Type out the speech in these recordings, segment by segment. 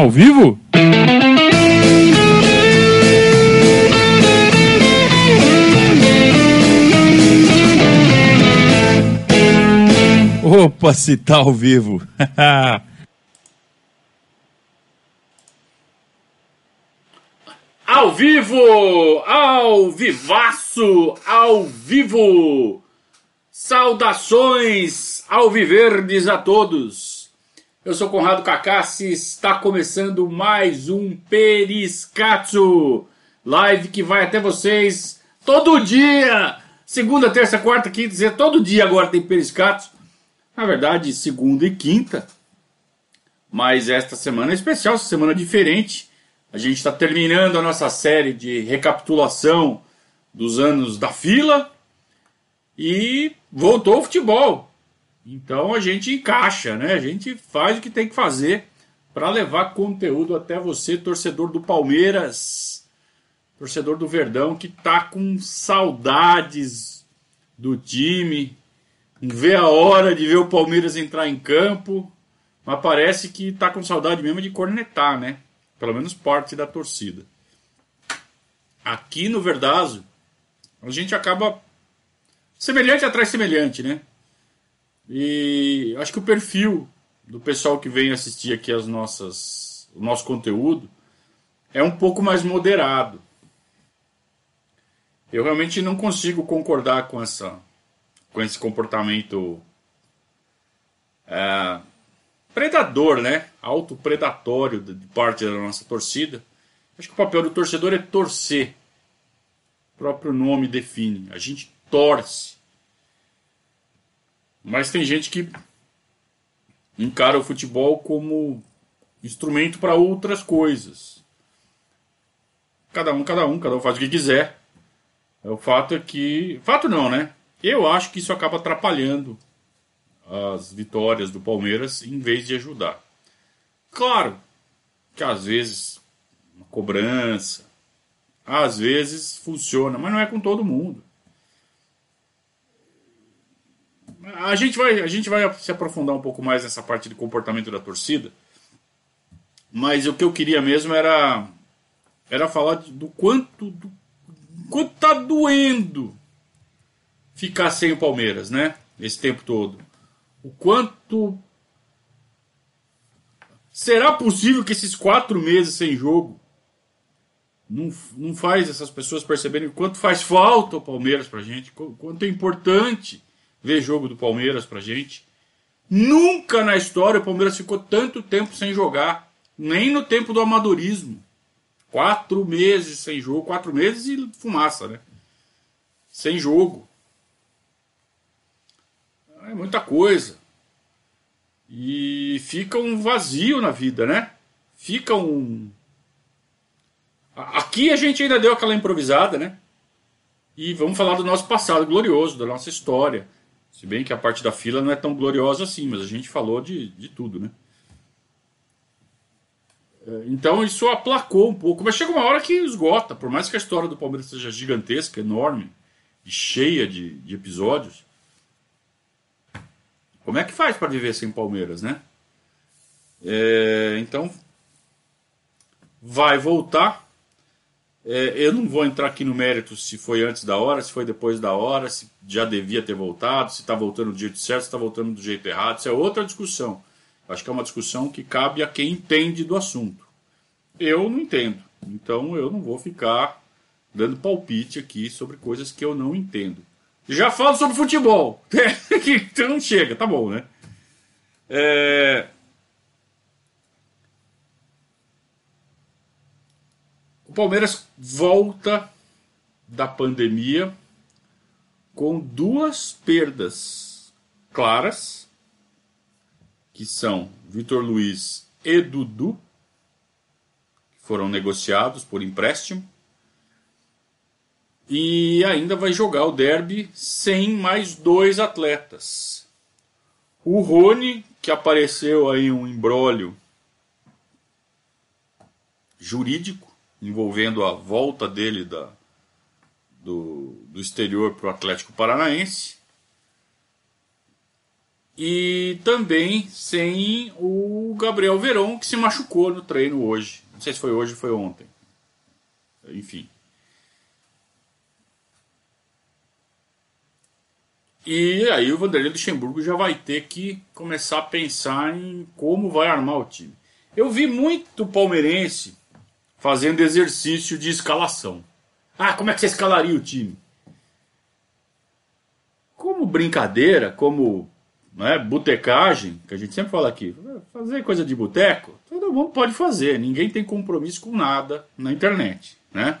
Ao vivo? Opa, se tá ao vivo. Ao vivo! Ao vivaço! Ao vivo! Saudações ao Viverdes a todos! Eu sou Conrado Cacassi, está começando mais um Periscatso! Live que vai até vocês todo dia! Segunda, terça, quarta, quinta, dizer todo dia agora tem Periscatso. Na verdade, segunda e quinta. Mas esta semana é especial, semana diferente. A gente está terminando a nossa série de recapitulação dos anos da fila e voltou o futebol. Então a gente encaixa, né? A gente faz o que tem que fazer para levar conteúdo até você, torcedor do Palmeiras, torcedor do Verdão, que tá com saudades do time, não vê a hora de ver o Palmeiras entrar em campo, mas parece que tá com saudade mesmo de cornetar, né? Pelo menos parte da torcida. Aqui no Verdazo, a gente acaba semelhante atrás semelhante, né? E acho que o perfil do pessoal que vem assistir aqui as nossas, o nosso conteúdo é um pouco mais moderado. Eu realmente não consigo concordar com essa com esse comportamento é, predador, né? Autopredatório de parte da nossa torcida. Acho que o papel do torcedor é torcer. O próprio nome define. A gente torce. Mas tem gente que encara o futebol como instrumento para outras coisas. Cada um, cada um, cada um faz o que quiser. O fato é que. Fato não, né? Eu acho que isso acaba atrapalhando as vitórias do Palmeiras em vez de ajudar. Claro que às vezes uma cobrança, às vezes funciona, mas não é com todo mundo. A gente vai, a gente vai se aprofundar um pouco mais nessa parte de comportamento da torcida, mas o que eu queria mesmo era era falar do quanto do quanto tá doendo ficar sem o Palmeiras, né? Esse tempo todo o quanto. Será possível que esses quatro meses sem jogo não, não faz essas pessoas perceberem o quanto faz falta o Palmeiras pra gente, quanto é importante ver jogo do Palmeiras pra gente? Nunca na história o Palmeiras ficou tanto tempo sem jogar, nem no tempo do amadorismo. Quatro meses sem jogo, quatro meses e fumaça, né? Sem jogo. É muita coisa. E fica um vazio na vida, né? Fica um. Aqui a gente ainda deu aquela improvisada, né? E vamos falar do nosso passado glorioso, da nossa história. Se bem que a parte da fila não é tão gloriosa assim, mas a gente falou de, de tudo, né? É, então isso aplacou um pouco, mas chega uma hora que esgota, por mais que a história do Palmeiras seja gigantesca, enorme e cheia de, de episódios, como é que faz para viver sem Palmeiras, né? É, então, vai voltar. É, eu não vou entrar aqui no mérito se foi antes da hora, se foi depois da hora, se já devia ter voltado, se está voltando do jeito certo, se está voltando do jeito errado. Isso é outra discussão. Acho que é uma discussão que cabe a quem entende do assunto. Eu não entendo. Então eu não vou ficar dando palpite aqui sobre coisas que eu não entendo. Já falo sobre futebol. então chega, tá bom, né? É... Palmeiras volta da pandemia com duas perdas claras, que são Vitor Luiz e Dudu, que foram negociados por empréstimo e ainda vai jogar o derby sem mais dois atletas. O Rony, que apareceu aí um embrólio jurídico envolvendo a volta dele da, do, do exterior para o Atlético Paranaense. E também sem o Gabriel Veron, que se machucou no treino hoje. Não sei se foi hoje ou foi ontem. Enfim. E aí o Vanderlei Luxemburgo já vai ter que começar a pensar em como vai armar o time. Eu vi muito palmeirense fazendo exercício de escalação. Ah, como é que você escalaria o time? Como brincadeira, como né, botecagem, que a gente sempre fala aqui, fazer coisa de boteco, todo mundo pode fazer, ninguém tem compromisso com nada na internet, né?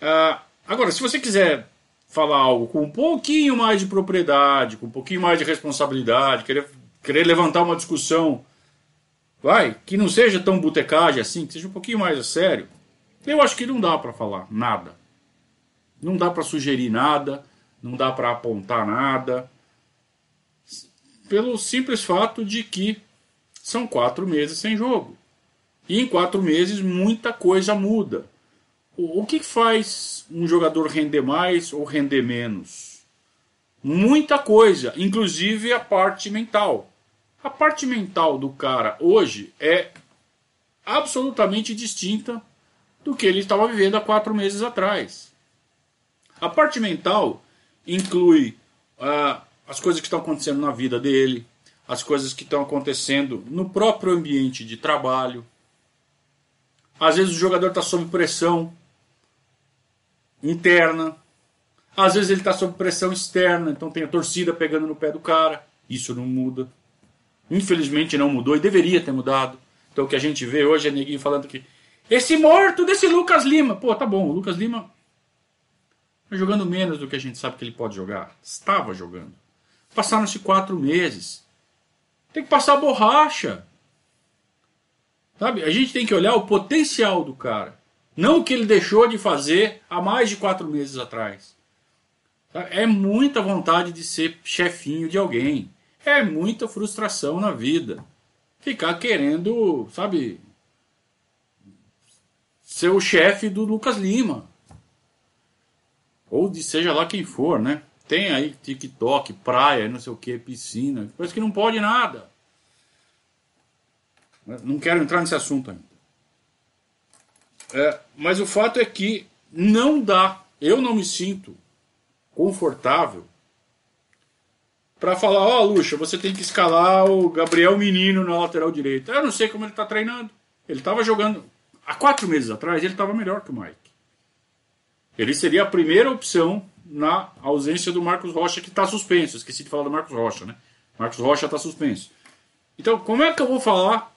Ah, agora, se você quiser falar algo com um pouquinho mais de propriedade, com um pouquinho mais de responsabilidade, querer, querer levantar uma discussão, vai, que não seja tão botecagem assim, que seja um pouquinho mais a sério, eu acho que não dá para falar nada. Não dá para sugerir nada, não dá para apontar nada, pelo simples fato de que são quatro meses sem jogo. E em quatro meses muita coisa muda. O que faz um jogador render mais ou render menos? Muita coisa, inclusive a parte mental. A parte mental do cara hoje é absolutamente distinta do que ele estava vivendo há quatro meses atrás. A parte mental inclui uh, as coisas que estão acontecendo na vida dele, as coisas que estão acontecendo no próprio ambiente de trabalho. Às vezes o jogador está sob pressão interna, às vezes ele está sob pressão externa, então tem a torcida pegando no pé do cara. Isso não muda. Infelizmente não mudou e deveria ter mudado. Então o que a gente vê hoje é neguinho falando que esse morto desse Lucas Lima. Pô, tá bom, o Lucas Lima tá jogando menos do que a gente sabe que ele pode jogar. Estava jogando. Passaram-se quatro meses. Tem que passar borracha. Sabe? A gente tem que olhar o potencial do cara. Não o que ele deixou de fazer há mais de quatro meses atrás. É muita vontade de ser chefinho de alguém. É muita frustração na vida. Ficar querendo, sabe, ser o chefe do Lucas Lima. Ou de seja lá quem for, né? Tem aí TikTok, praia, não sei o que, piscina. Parece que não pode nada. Não quero entrar nesse assunto ainda. É, mas o fato é que não dá. Eu não me sinto confortável para falar: Ó, oh, você tem que escalar o Gabriel Menino na lateral direita. Eu não sei como ele está treinando. Ele estava jogando. Há quatro meses atrás, ele estava melhor que o Mike. Ele seria a primeira opção na ausência do Marcos Rocha, que está suspenso. Esqueci de falar do Marcos Rocha, né? Marcos Rocha está suspenso. Então, como é que eu vou falar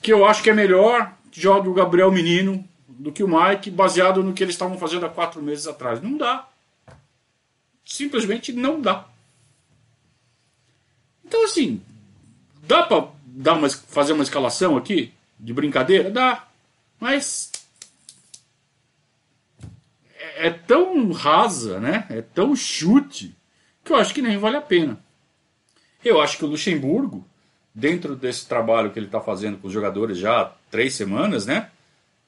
que eu acho que é melhor que jogue o Gabriel Menino do que o Mike, baseado no que eles estavam fazendo há quatro meses atrás? Não dá. Simplesmente não dá. Então, assim, dá para dar uma, fazer uma escalação aqui de brincadeira? Dá. Mas é tão rasa, né? É tão chute que eu acho que nem vale a pena. Eu acho que o Luxemburgo, dentro desse trabalho que ele está fazendo com os jogadores já há três semanas, né?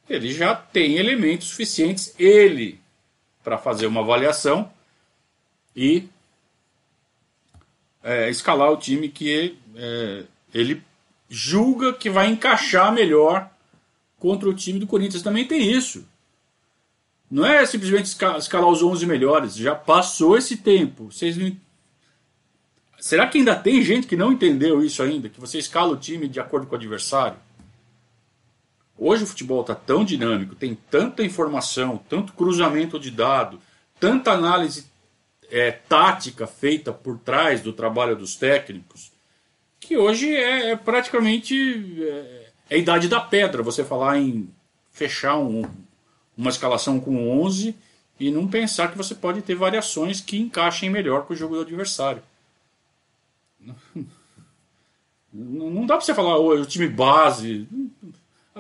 Ele já tem elementos suficientes, ele, para fazer uma avaliação e é, escalar o time que é, ele julga que vai encaixar melhor contra o time do Corinthians. Também tem isso. Não é simplesmente escalar os 11 melhores, já passou esse tempo. Vocês não... Será que ainda tem gente que não entendeu isso ainda? Que você escala o time de acordo com o adversário? Hoje o futebol está tão dinâmico, tem tanta informação, tanto cruzamento de dado, tanta análise é, tática feita por trás do trabalho dos técnicos, que hoje é, é praticamente é, é, a idade da pedra você falar em fechar um, uma escalação com 11 e não pensar que você pode ter variações que encaixem melhor com o jogo do adversário. Não dá para você falar o time base.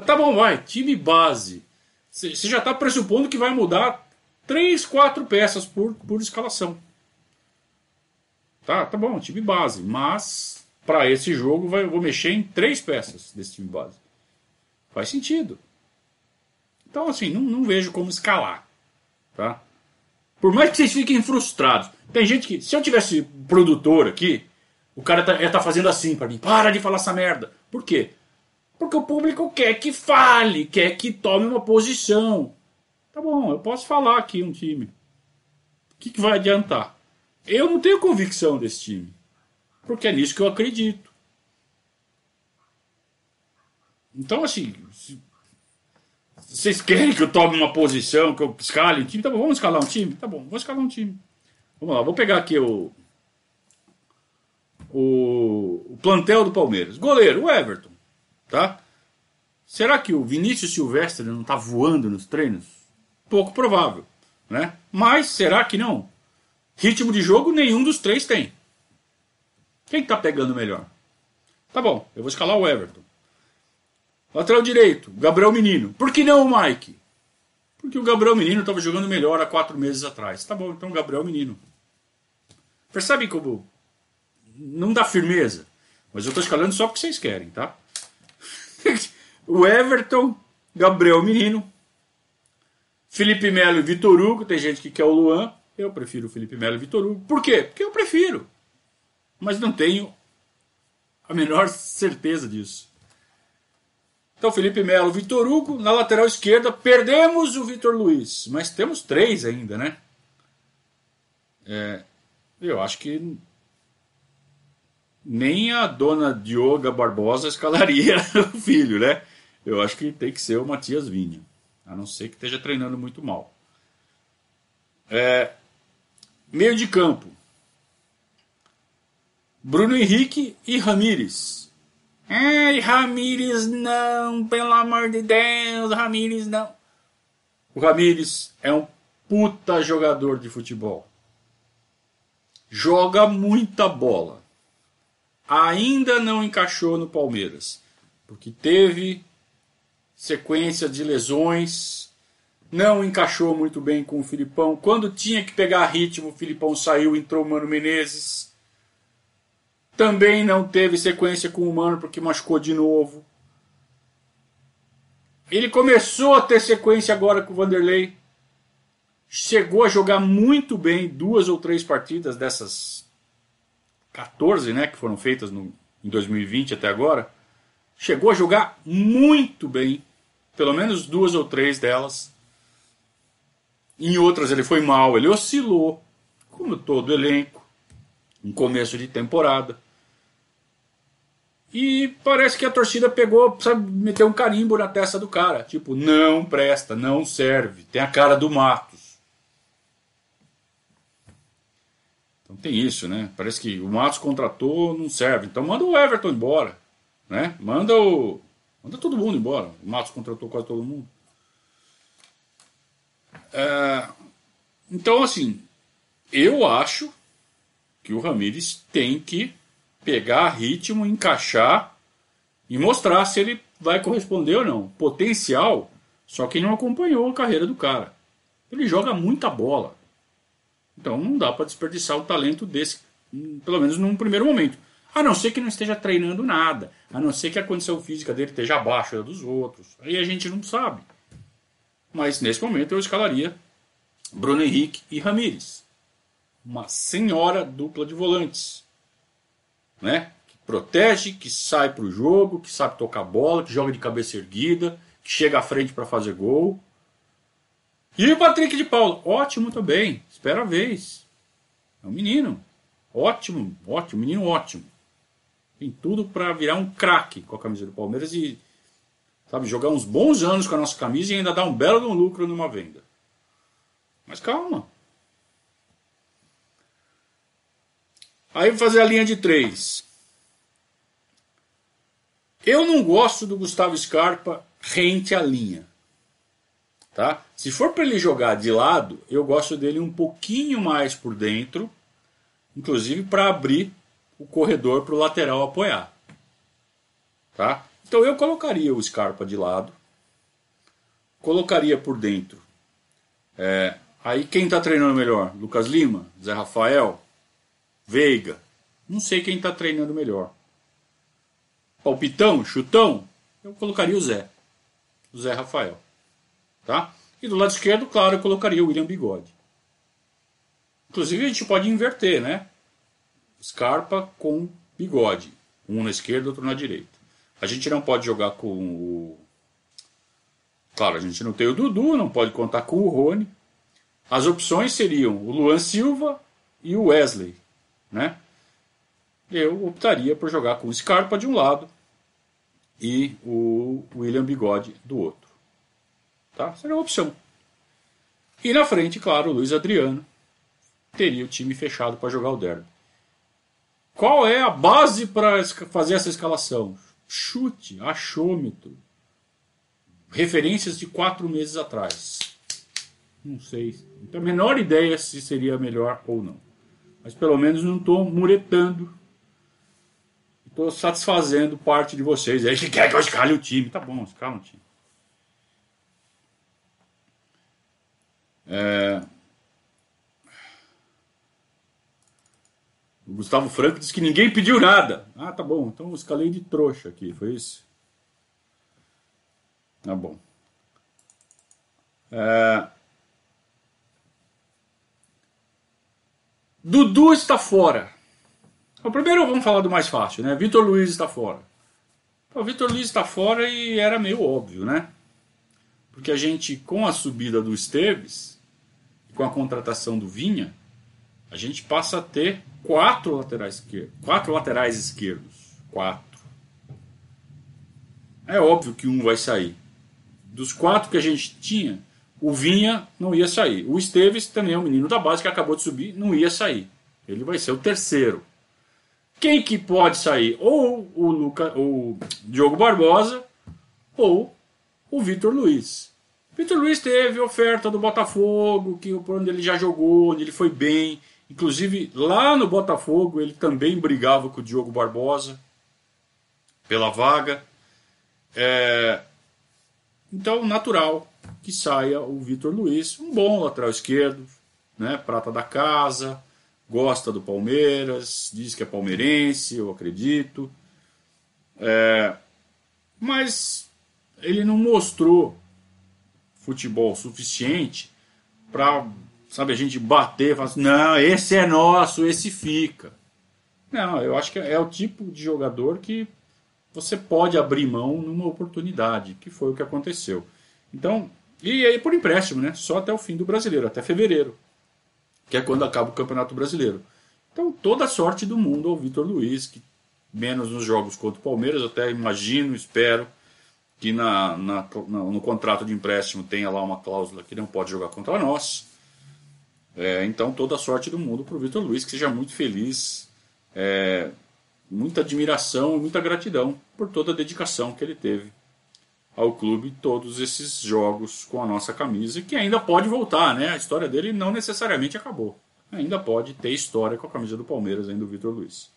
Tá bom, vai, time base. Você já está pressupondo que vai mudar 3, 4 peças por, por escalação. Tá, tá bom, time base. Mas para esse jogo vai, eu vou mexer em três peças desse time base. Faz sentido. Então, assim, não, não vejo como escalar. Tá? Por mais que vocês fiquem frustrados. Tem gente que, se eu tivesse produtor aqui, o cara tá, ia tá fazendo assim para mim. Para de falar essa merda. Por quê? Porque o público quer que fale, quer que tome uma posição. Tá bom, eu posso falar aqui um time. O que, que vai adiantar? Eu não tenho convicção desse time. Porque é nisso que eu acredito. Então, assim, se vocês querem que eu tome uma posição, que eu escale um time? Tá bom, vamos escalar um time? Tá bom, vou escalar um time. Vamos lá, vou pegar aqui o, o, o plantel do Palmeiras. Goleiro, o Everton. Tá? Será que o Vinícius Silvestre não está voando nos treinos? Pouco provável. Né? Mas será que não? Ritmo de jogo nenhum dos três tem. Quem está pegando melhor? Tá bom, eu vou escalar o Everton. Lateral direito, Gabriel Menino. Por que não o Mike? Porque o Gabriel Menino estava jogando melhor há quatro meses atrás. Tá bom, então Gabriel Menino. Percebe como não dá firmeza? Mas eu estou escalando só porque vocês querem, tá? o Everton, Gabriel Menino, Felipe Melo e Vitor Hugo. Tem gente que quer o Luan. Eu prefiro o Felipe Melo e Vitor Hugo. Por quê? Porque eu prefiro. Mas não tenho a menor certeza disso. Então, Felipe Melo, Vitor Hugo, na lateral esquerda, perdemos o Vitor Luiz, mas temos três ainda, né? É, eu acho que nem a dona Dioga Barbosa escalaria o filho, né? Eu acho que tem que ser o Matias Vinha, a não ser que esteja treinando muito mal. É, meio de campo. Bruno Henrique e Ramires. Ai, Ramires não, pelo amor de Deus, Ramires não. O Ramires é um puta jogador de futebol. Joga muita bola. Ainda não encaixou no Palmeiras, porque teve sequência de lesões, não encaixou muito bem com o Filipão. Quando tinha que pegar ritmo, o Filipão saiu, entrou o Mano Menezes. Também não teve sequência com o Mano porque machucou de novo. Ele começou a ter sequência agora com o Vanderlei. Chegou a jogar muito bem duas ou três partidas dessas 14 né, que foram feitas no, em 2020 até agora. Chegou a jogar muito bem. Pelo menos duas ou três delas. Em outras ele foi mal, ele oscilou, como todo elenco, em começo de temporada. E parece que a torcida pegou, sabe, meteu um carimbo na testa do cara. Tipo, não presta, não serve. Tem a cara do Matos. Então tem isso, né? Parece que o Matos contratou, não serve. Então manda o Everton embora. Né? Manda o. Manda todo mundo embora. O Matos contratou quase todo mundo. É, então, assim, eu acho que o Ramires tem que pegar ritmo, encaixar e mostrar se ele vai corresponder ou não. Potencial, só quem não acompanhou a carreira do cara. Ele joga muita bola. Então não dá para desperdiçar o talento desse, pelo menos num primeiro momento. A não ser que não esteja treinando nada. A não ser que a condição física dele esteja abaixo da dos outros. Aí a gente não sabe. Mas nesse momento eu escalaria Bruno Henrique e Ramires. Uma senhora dupla de volantes né? Que protege, que sai para o jogo, que sabe tocar bola, que joga de cabeça erguida, que chega à frente para fazer gol. E o Patrick de Paulo, ótimo também, espera a vez. É um menino, ótimo, ótimo, menino ótimo. Tem tudo para virar um craque com a camisa do Palmeiras e sabe, jogar uns bons anos com a nossa camisa e ainda dar um belo lucro numa venda. Mas calma. Aí vou fazer a linha de três. Eu não gosto do Gustavo Scarpa rente à linha. Tá? Se for para ele jogar de lado, eu gosto dele um pouquinho mais por dentro, inclusive para abrir o corredor para o lateral apoiar. Tá? Então eu colocaria o Scarpa de lado, colocaria por dentro. É, aí quem está treinando melhor? Lucas Lima, Zé Rafael, Veiga. Não sei quem está treinando melhor. Palpitão, chutão, eu colocaria o Zé. O Zé Rafael. Tá? E do lado esquerdo, claro, eu colocaria o William Bigode. Inclusive a gente pode inverter, né? Scarpa com bigode. Um na esquerda, outro na direita. A gente não pode jogar com o. Claro, a gente não tem o Dudu, não pode contar com o Rony. As opções seriam o Luan Silva e o Wesley, né? Eu optaria por jogar com o Scarpa de um lado e o William Bigode do outro. Tá? Seria uma opção. E na frente, claro, o Luiz Adriano teria o time fechado para jogar o derby. Qual é a base para fazer essa escalação? Chute, achômetro. Referências de quatro meses atrás. Não sei. Não tenho a menor ideia se seria melhor ou não. Mas pelo menos não estou muretando. Estou satisfazendo parte de vocês. Aí que quer que eu escale o time. Tá bom, escala o time. É... O Gustavo Franco disse que ninguém pediu nada. Ah, tá bom. Então eu escalei de trouxa aqui, foi isso? Tá bom. É... Dudu está fora. O primeiro vamos falar do mais fácil, né? Vitor Luiz está fora. O Vitor Luiz está fora e era meio óbvio, né? Porque a gente, com a subida do Esteves, com a contratação do Vinha, a gente passa a ter quatro laterais esquerdos. Quatro laterais esquerdos. Quatro. É óbvio que um vai sair. Dos quatro que a gente tinha, o Vinha não ia sair. O Esteves também é um menino da base que acabou de subir, não ia sair. Ele vai ser o terceiro. Quem que pode sair? Ou o Luca, o Diogo Barbosa ou o Vitor Luiz. Vitor Luiz teve oferta do Botafogo, que onde ele já jogou, onde ele foi bem. Inclusive, lá no Botafogo, ele também brigava com o Diogo Barbosa pela vaga. É... Então, natural que saia o Vitor Luiz, um bom lateral esquerdo, né? prata da casa, gosta do Palmeiras, diz que é palmeirense, eu acredito. É... Mas ele não mostrou futebol suficiente para sabe, a gente bater falar assim, não, esse é nosso, esse fica. Não, eu acho que é o tipo de jogador que você pode abrir mão numa oportunidade, que foi o que aconteceu. Então, e aí por empréstimo, né? Só até o fim do brasileiro, até fevereiro, que é quando acaba o Campeonato Brasileiro. Então, toda a sorte do mundo ao Vitor Luiz, que menos nos jogos contra o Palmeiras, até imagino, espero que na, na, no contrato de empréstimo tenha lá uma cláusula que não pode jogar contra nós. É, então, toda a sorte do mundo para o Vitor Luiz, que seja muito feliz, é, muita admiração e muita gratidão por toda a dedicação que ele teve ao clube, todos esses jogos com a nossa camisa, que ainda pode voltar, né? A história dele não necessariamente acabou. Ainda pode ter história com a camisa do Palmeiras, ainda do Vitor Luiz.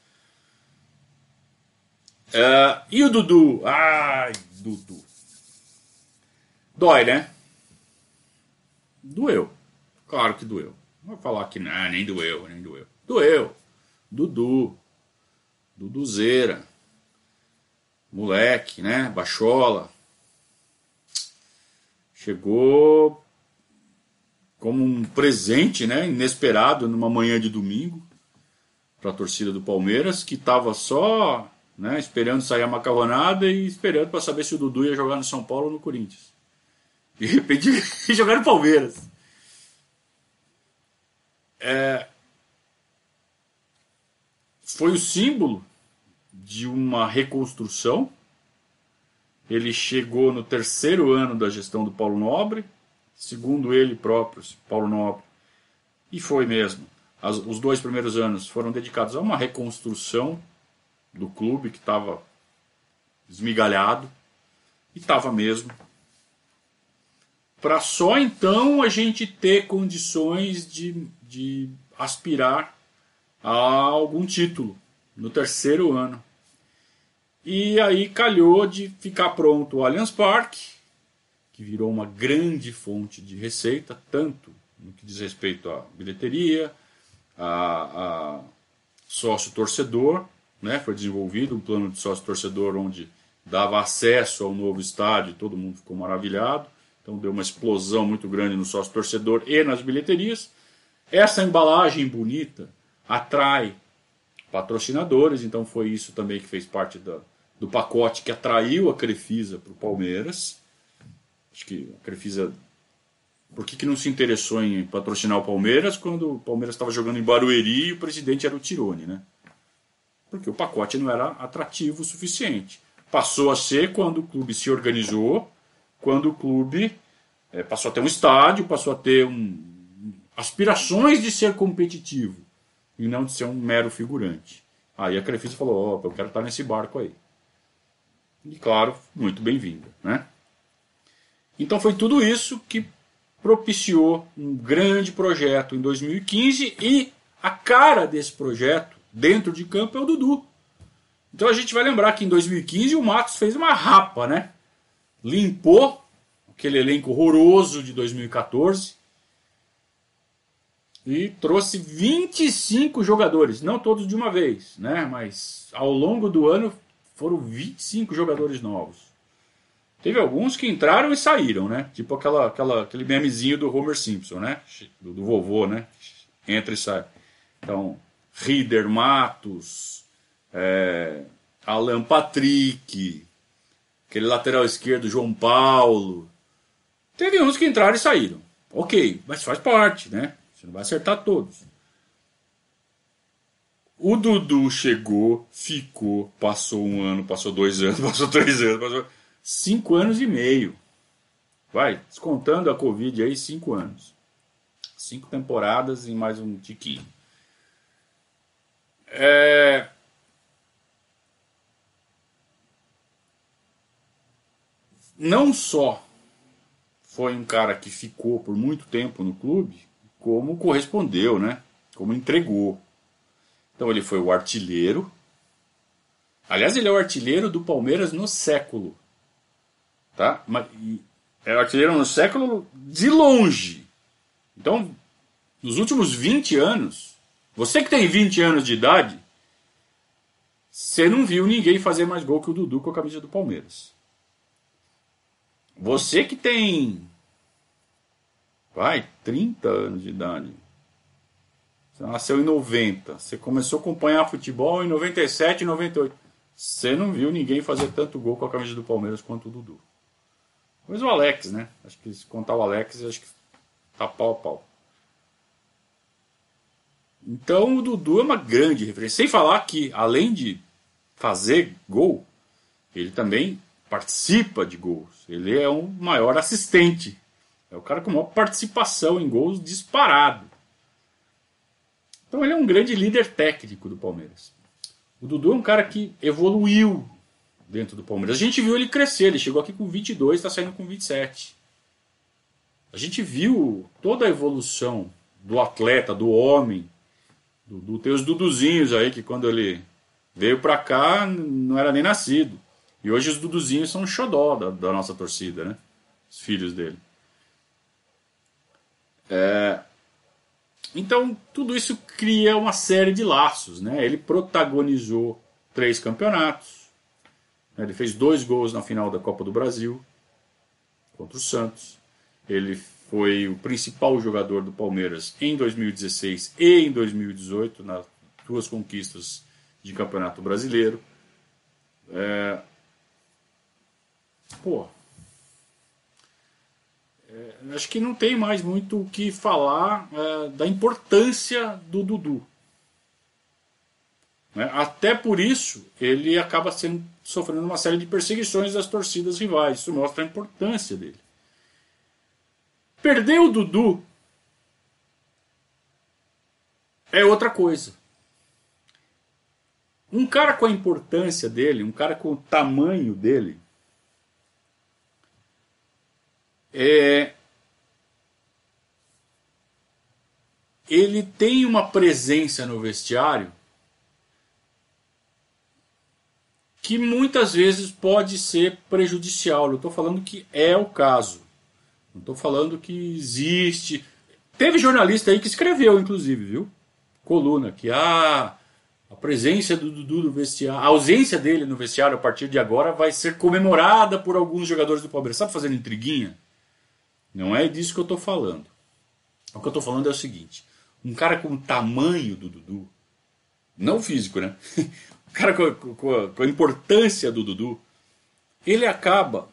É, e o Dudu? Ai, Dudu. Dói, né? Doeu. Claro que doeu. Vou falar que não, nem doeu, nem doeu. Doeu. Dudu. Duduzeira. Moleque, né? Bachola. Chegou como um presente, né? Inesperado numa manhã de domingo para a torcida do Palmeiras, que estava só né, esperando sair a macarronada e esperando para saber se o Dudu ia jogar no São Paulo ou no Corinthians. De repente, jogar no Palmeiras. É, foi o símbolo de uma reconstrução. Ele chegou no terceiro ano da gestão do Paulo Nobre, segundo ele próprio, Paulo Nobre, e foi mesmo. As, os dois primeiros anos foram dedicados a uma reconstrução do clube que estava esmigalhado, e estava mesmo para só então a gente ter condições de, de aspirar a algum título no terceiro ano. E aí calhou de ficar pronto o Allianz Parque, que virou uma grande fonte de receita, tanto no que diz respeito à bilheteria, a, a sócio torcedor, né? Foi desenvolvido um plano de sócio torcedor onde dava acesso ao novo estádio, todo mundo ficou maravilhado. Então deu uma explosão muito grande no sócio torcedor e nas bilheterias. Essa embalagem bonita atrai patrocinadores, então foi isso também que fez parte da, do pacote que atraiu a Crefisa para o Palmeiras. Acho que a Crefisa. Por que, que não se interessou em patrocinar o Palmeiras quando o Palmeiras estava jogando em Barueri e o presidente era o Tirone, né? Porque o pacote não era atrativo o suficiente. Passou a ser quando o clube se organizou, quando o clube é, passou a ter um estádio, passou a ter um, aspirações de ser competitivo e não de ser um mero figurante. Aí a Crefisa falou: opa, eu quero estar nesse barco aí. E claro, muito bem-vinda. Né? Então foi tudo isso que propiciou um grande projeto em 2015 e a cara desse projeto dentro de campo é o Dudu. Então a gente vai lembrar que em 2015 o Matos fez uma rapa, né? Limpou aquele elenco horroroso de 2014 e trouxe 25 jogadores, não todos de uma vez, né? Mas ao longo do ano foram 25 jogadores novos. Teve alguns que entraram e saíram, né? Tipo aquela, aquela, aquele memezinho do Homer Simpson, né? Do, do vovô, né? Entra e sai. Então, Rieder Matos, é, Alan Patrick, aquele lateral esquerdo João Paulo. Teve uns que entraram e saíram. Ok, mas faz parte, né? Não vai acertar todos. O Dudu chegou, ficou, passou um ano, passou dois anos, passou três anos, passou cinco anos e meio. Vai, descontando a Covid aí, cinco anos. Cinco temporadas e mais um tiquinho. É... Não só foi um cara que ficou por muito tempo no clube, como correspondeu, né? Como entregou. Então ele foi o artilheiro. Aliás, ele é o artilheiro do Palmeiras no século. Tá? É o artilheiro no século de longe. Então, nos últimos 20 anos, você que tem 20 anos de idade, você não viu ninguém fazer mais gol que o Dudu com a camisa do Palmeiras. Você que tem vai, 30 anos de idade. Você nasceu em 90. Você começou a acompanhar futebol em 97, 98. Você não viu ninguém fazer tanto gol com a camisa do Palmeiras quanto o Dudu. Mas o Alex, né? Acho que se contar o Alex, acho que tá pau a pau. Então o Dudu é uma grande referência. Sem falar que, além de fazer gol, ele também participa de gols. Ele é um maior assistente é o cara com maior participação em gols disparado. Então ele é um grande líder técnico do Palmeiras. O Dudu é um cara que evoluiu dentro do Palmeiras. A gente viu ele crescer, ele chegou aqui com 22, está saindo com 27. A gente viu toda a evolução do atleta, do homem. Do, tem os Duduzinhos aí que quando ele veio para cá não era nem nascido. E hoje os Duduzinhos são um xodó da, da nossa torcida, né? Os filhos dele. É, então, tudo isso cria uma série de laços. Né? Ele protagonizou três campeonatos. Né? Ele fez dois gols na final da Copa do Brasil contra o Santos. Ele foi o principal jogador do Palmeiras em 2016 e em 2018, nas duas conquistas de campeonato brasileiro. É... Pô, é, acho que não tem mais muito o que falar é, da importância do Dudu. Né? Até por isso, ele acaba sendo, sofrendo uma série de perseguições das torcidas rivais. Isso mostra a importância dele. Perder o Dudu é outra coisa. Um cara com a importância dele, um cara com o tamanho dele, é, ele tem uma presença no vestiário que muitas vezes pode ser prejudicial. Eu estou falando que é o caso. Não estou falando que existe. Teve jornalista aí que escreveu, inclusive, viu? Coluna, que ah, a presença do Dudu no vestiário, a ausência dele no vestiário a partir de agora vai ser comemorada por alguns jogadores do Palmeiras. Sabe fazendo intriguinha? Não é disso que eu estou falando. O que eu estou falando é o seguinte: um cara com o tamanho do Dudu, não físico, né? Um cara com a, com, com a importância do Dudu, ele acaba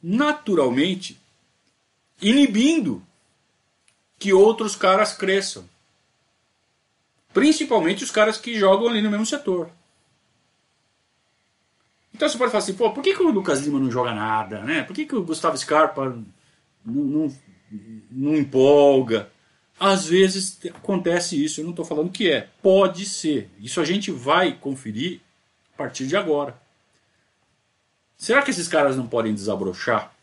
naturalmente inibindo que outros caras cresçam. Principalmente os caras que jogam ali no mesmo setor. Então você pode falar assim, pô, por que, que o Lucas Lima não joga nada? Né? Por que, que o Gustavo Scarpa não, não, não empolga? Às vezes acontece isso, eu não estou falando que é. Pode ser. Isso a gente vai conferir a partir de agora. Será que esses caras não podem desabrochar?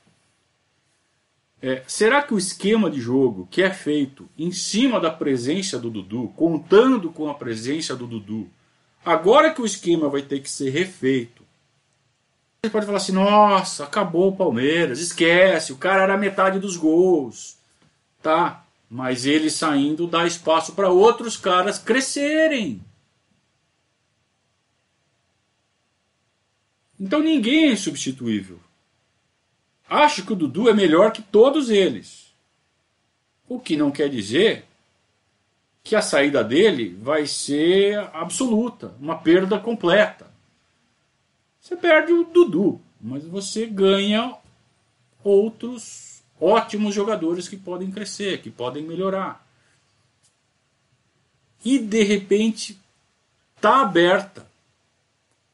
É, será que o esquema de jogo que é feito em cima da presença do Dudu, contando com a presença do Dudu, agora que o esquema vai ter que ser refeito, você pode falar assim: nossa, acabou o Palmeiras, esquece, o cara era metade dos gols. Tá, mas ele saindo dá espaço para outros caras crescerem. Então ninguém é insubstituível. Acho que o Dudu é melhor que todos eles. O que não quer dizer que a saída dele vai ser absoluta, uma perda completa. Você perde o Dudu, mas você ganha outros ótimos jogadores que podem crescer, que podem melhorar. E de repente está aberta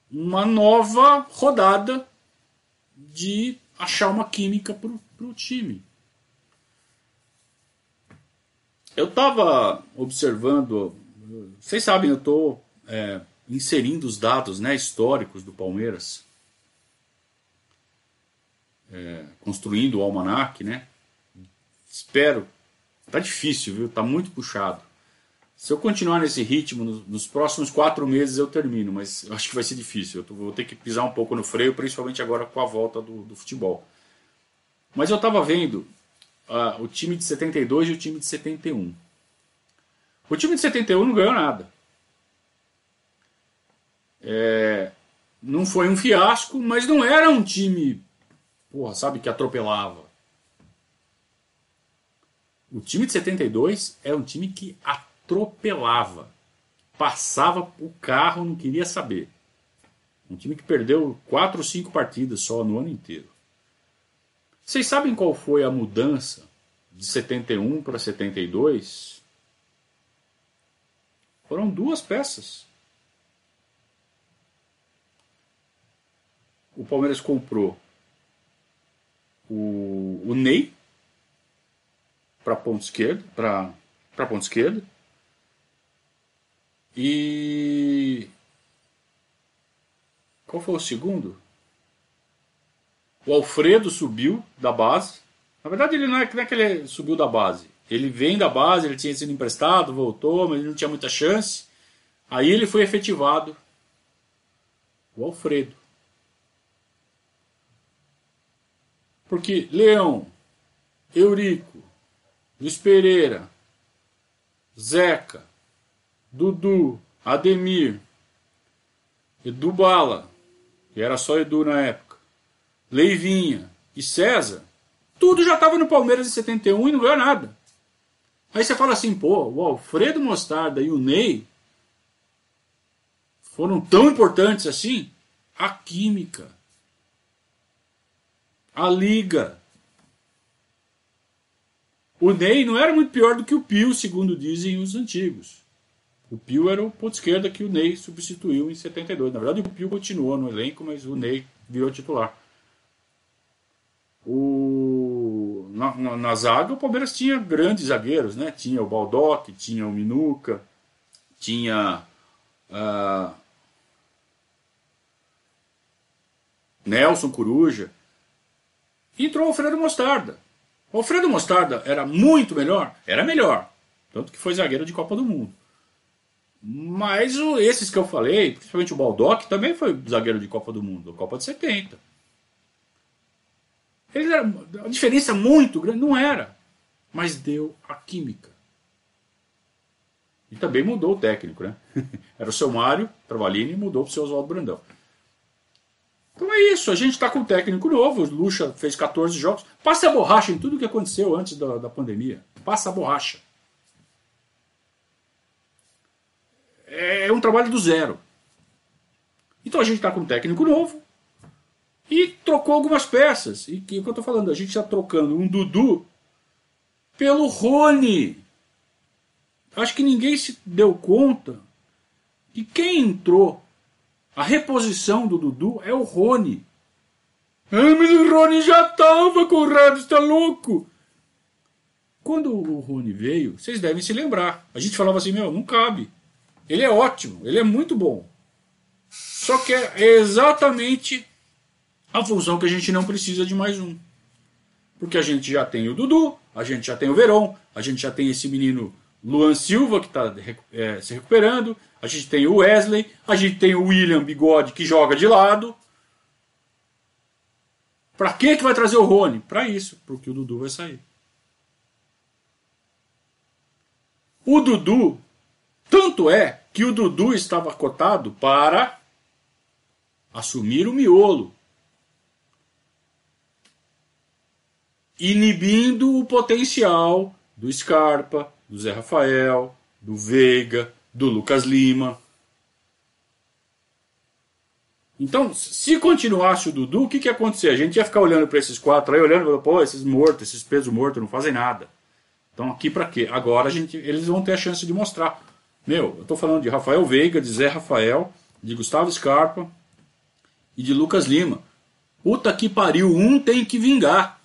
uma nova rodada de achar uma química para o time. Eu estava observando, vocês sabem, eu estou é, inserindo os dados né, históricos do Palmeiras, é, construindo o almanac, né? Espero. Tá difícil, viu? Tá muito puxado. Se eu continuar nesse ritmo, nos, nos próximos quatro meses eu termino, mas eu acho que vai ser difícil. Eu tô, vou ter que pisar um pouco no freio, principalmente agora com a volta do, do futebol. Mas eu estava vendo uh, o time de 72 e o time de 71. O time de 71 não ganhou nada. É, não foi um fiasco, mas não era um time, porra, sabe, que atropelava. O time de 72 é um time que atropelava atropelava. Passava o carro, não queria saber. Um time que perdeu quatro ou cinco partidas só no ano inteiro. Vocês sabem qual foi a mudança de 71 para 72? Foram duas peças. O Palmeiras comprou o, o Ney para ponto esquerdo, para ponto esquerdo e. Qual foi o segundo? O Alfredo subiu da base. Na verdade, ele não é, não é que ele subiu da base. Ele vem da base, ele tinha sido emprestado, voltou, mas ele não tinha muita chance. Aí ele foi efetivado. O Alfredo. Porque Leão, Eurico, Luiz Pereira, Zeca, Dudu, Ademir, Edu Bala, que era só Edu na época, Leivinha e César, tudo já estava no Palmeiras em 71 e não ganhou nada. Aí você fala assim, pô, o Alfredo Mostarda e o Ney foram tão importantes assim? A química, a liga. O Ney não era muito pior do que o Pio, segundo dizem os antigos. O Pio era o ponto esquerda que o Ney substituiu em 72. Na verdade, o Pio continuou no elenco, mas o Ney virou titular. O... Na, na, na, zaga, o Palmeiras tinha grandes zagueiros, né? Tinha o Baldock, tinha o Minuca, tinha. Uh... Nelson Coruja. Entrou o Alfredo Mostarda. O Alfredo Mostarda era muito melhor? Era melhor. Tanto que foi zagueiro de Copa do Mundo. Mas esses que eu falei, principalmente o Baldock, também foi zagueiro de Copa do Mundo, Copa de 70. Eles a diferença muito grande, não era, mas deu a química. E também mudou o técnico, né? Era o seu Mário Travalini e mudou para o seu Oswaldo Brandão. Então é isso, a gente está com um técnico novo, o Lucha fez 14 jogos. Passa a borracha em tudo que aconteceu antes da, da pandemia. Passa a borracha. é um trabalho do zero. Então a gente está com um técnico novo e trocou algumas peças. E o que eu estou falando? A gente está trocando um Dudu pelo Rony. Acho que ninguém se deu conta que quem entrou, a reposição do Dudu é o Rony. Ah, mas o Rony já estava, Conrado, está louco? Quando o Rony veio, vocês devem se lembrar. A gente falava assim, meu, não cabe. Ele é ótimo, ele é muito bom. Só que é exatamente a função que a gente não precisa de mais um. Porque a gente já tem o Dudu, a gente já tem o Verón, a gente já tem esse menino Luan Silva que está é, se recuperando, a gente tem o Wesley, a gente tem o William Bigode que joga de lado. Para que que vai trazer o Rony? Para isso, porque o Dudu vai sair. O Dudu, tanto é que o Dudu estava cotado para assumir o miolo, inibindo o potencial do Scarpa, do Zé Rafael, do Veiga, do Lucas Lima. Então, se continuasse o Dudu, o que, que ia acontecer? A gente ia ficar olhando para esses quatro aí, olhando, pô, esses mortos, esses pesos mortos não fazem nada. Então, aqui para quê? Agora a gente, eles vão ter a chance de mostrar. Meu, eu estou falando de Rafael Veiga, de Zé Rafael, de Gustavo Scarpa e de Lucas Lima. Puta que pariu, um tem que vingar.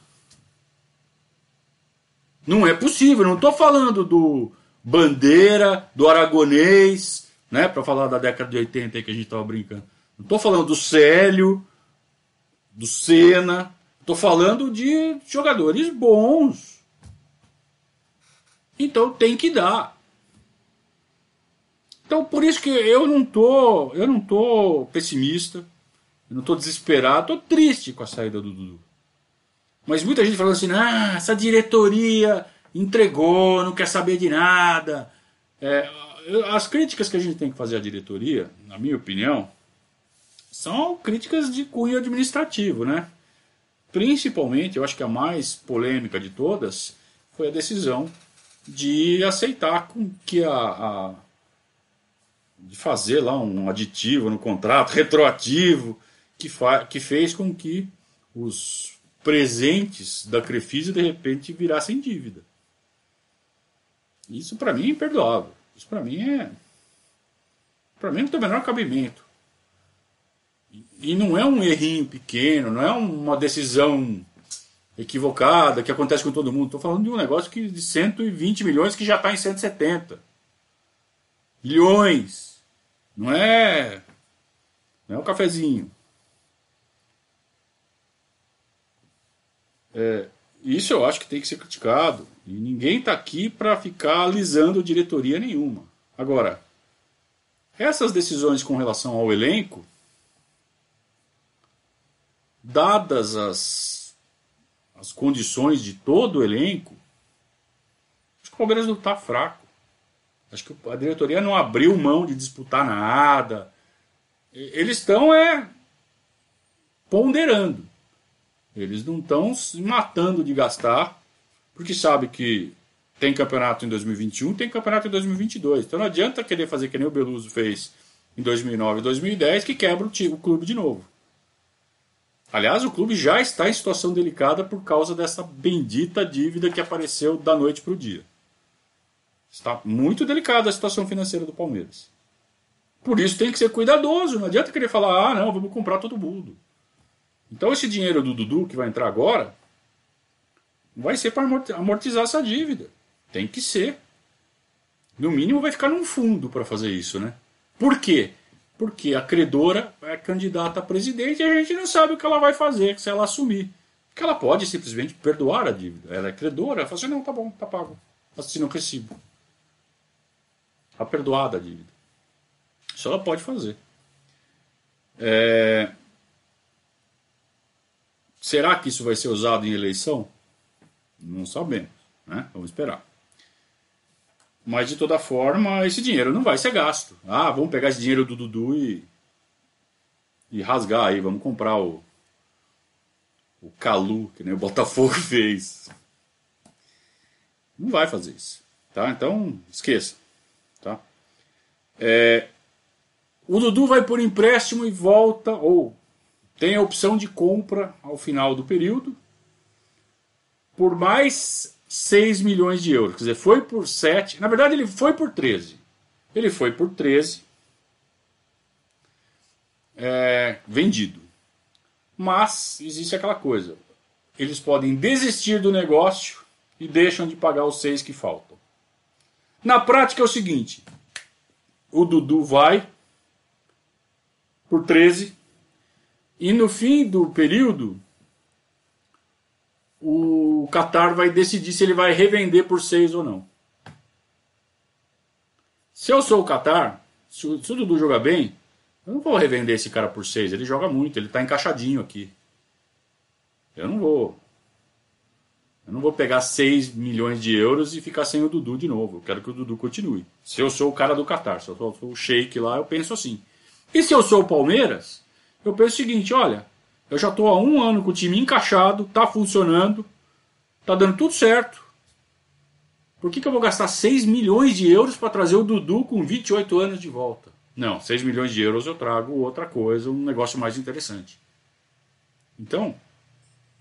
Não é possível, não estou falando do Bandeira, do Aragonês, né, para falar da década de 80 aí que a gente estava brincando. Não estou falando do Célio, do Senna, estou falando de jogadores bons. Então tem que dar. Então por isso que eu não tô, eu não tô pessimista, eu não tô desesperado, tô triste com a saída do Dudu. Mas muita gente falando assim, ah, essa diretoria entregou, não quer saber de nada. É, as críticas que a gente tem que fazer à diretoria, na minha opinião, são críticas de cunho administrativo, né? Principalmente, eu acho que a mais polêmica de todas foi a decisão de aceitar com que a, a de fazer lá um aditivo no contrato retroativo que, fa, que fez com que os presentes da Crefisa de repente virassem dívida. Isso para mim é imperdoável. Isso para mim é. Para mim não tem o menor cabimento. E não é um errinho pequeno, não é uma decisão equivocada que acontece com todo mundo. Estou falando de um negócio que, de 120 milhões que já está em 170. Milhões. Não é. Não é um cafezinho. É, isso eu acho que tem que ser criticado. E ninguém está aqui para ficar alisando diretoria nenhuma. Agora, essas decisões com relação ao elenco, dadas as, as condições de todo o elenco, acho que o Palmeiras não está fraco. Acho que a diretoria não abriu mão de disputar nada. Eles estão é, ponderando. Eles não estão se matando de gastar porque sabe que tem campeonato em 2021, tem campeonato em 2022. Então não adianta querer fazer que nem o Beluso fez em 2009 e 2010, que quebra o, o clube de novo. Aliás, o clube já está em situação delicada por causa dessa bendita dívida que apareceu da noite para o dia. Está muito delicada a situação financeira do Palmeiras. Por isso tem que ser cuidadoso. Não adianta querer falar, ah, não, vamos comprar todo mundo. Então esse dinheiro do Dudu que vai entrar agora, vai ser para amortizar essa dívida. Tem que ser. No mínimo vai ficar num fundo para fazer isso, né? Por quê? Porque a credora é candidata a presidente e a gente não sabe o que ela vai fazer se ela assumir. Porque ela pode simplesmente perdoar a dívida. Ela é credora, ela fala assim, não, tá bom, tá pago. Assina o recibo. Está perdoada a dívida. Isso ela pode fazer. É... Será que isso vai ser usado em eleição? Não sabemos, né? Vamos esperar. Mas de toda forma, esse dinheiro não vai ser gasto. Ah, vamos pegar esse dinheiro do Dudu e, e rasgar aí, vamos comprar o, o Calu, que nem o Botafogo fez. Não vai fazer isso. Tá? Então, esqueça. Tá? É, o Dudu vai por empréstimo e volta, ou tem a opção de compra ao final do período, por mais 6 milhões de euros. Quer dizer, foi por 7. Na verdade, ele foi por 13. Ele foi por 13 é, vendido. Mas existe aquela coisa: eles podem desistir do negócio e deixam de pagar os seis que faltam. Na prática é o seguinte: o Dudu vai por 13 e no fim do período o Qatar vai decidir se ele vai revender por 6 ou não. Se eu sou o Qatar, se o, Dudu jogar bem, eu não vou revender esse cara por 6. Ele joga muito, ele está encaixadinho aqui. Eu não vou. Eu não vou pegar 6 milhões de euros e ficar sem o Dudu de novo. Eu quero que o Dudu continue. Se eu sou o cara do Qatar, se eu sou o Sheik lá, eu penso assim. E se eu sou o Palmeiras, eu penso o seguinte: olha, eu já estou há um ano com o time encaixado, está funcionando, está dando tudo certo. Por que, que eu vou gastar 6 milhões de euros para trazer o Dudu com 28 anos de volta? Não, 6 milhões de euros eu trago outra coisa, um negócio mais interessante. Então,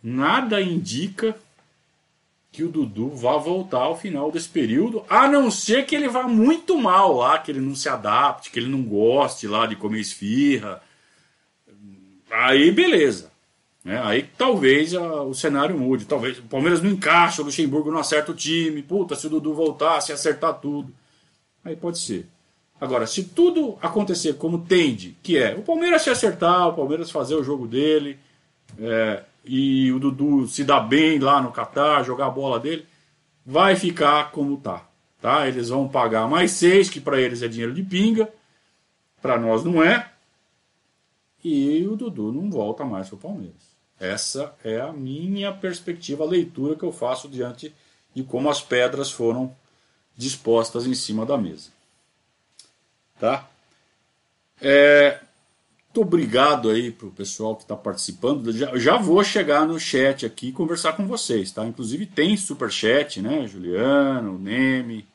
nada indica que o Dudu vá voltar ao final desse período, a não ser que ele vá muito mal lá, que ele não se adapte, que ele não goste lá de comer esfirra. Aí beleza. Né? Aí talvez a, o cenário mude. Talvez o Palmeiras não encaixa, o Luxemburgo não acerta o time. Puta, se o Dudu voltar, se acertar tudo. Aí pode ser. Agora, se tudo acontecer como tende, que é o Palmeiras se acertar, o Palmeiras fazer o jogo dele, é, e o Dudu se dar bem lá no Catar, jogar a bola dele, vai ficar como tá. tá? Eles vão pagar mais seis, que para eles é dinheiro de pinga, para nós não é, e o Dudu não volta mais para o Palmeiras. Essa é a minha perspectiva, a leitura que eu faço diante de como as pedras foram dispostas em cima da mesa. Tá? É, muito obrigado aí pro pessoal que está participando. Já, já, vou chegar no chat aqui e conversar com vocês, tá? Inclusive tem super chat, né? Juliano, Neme.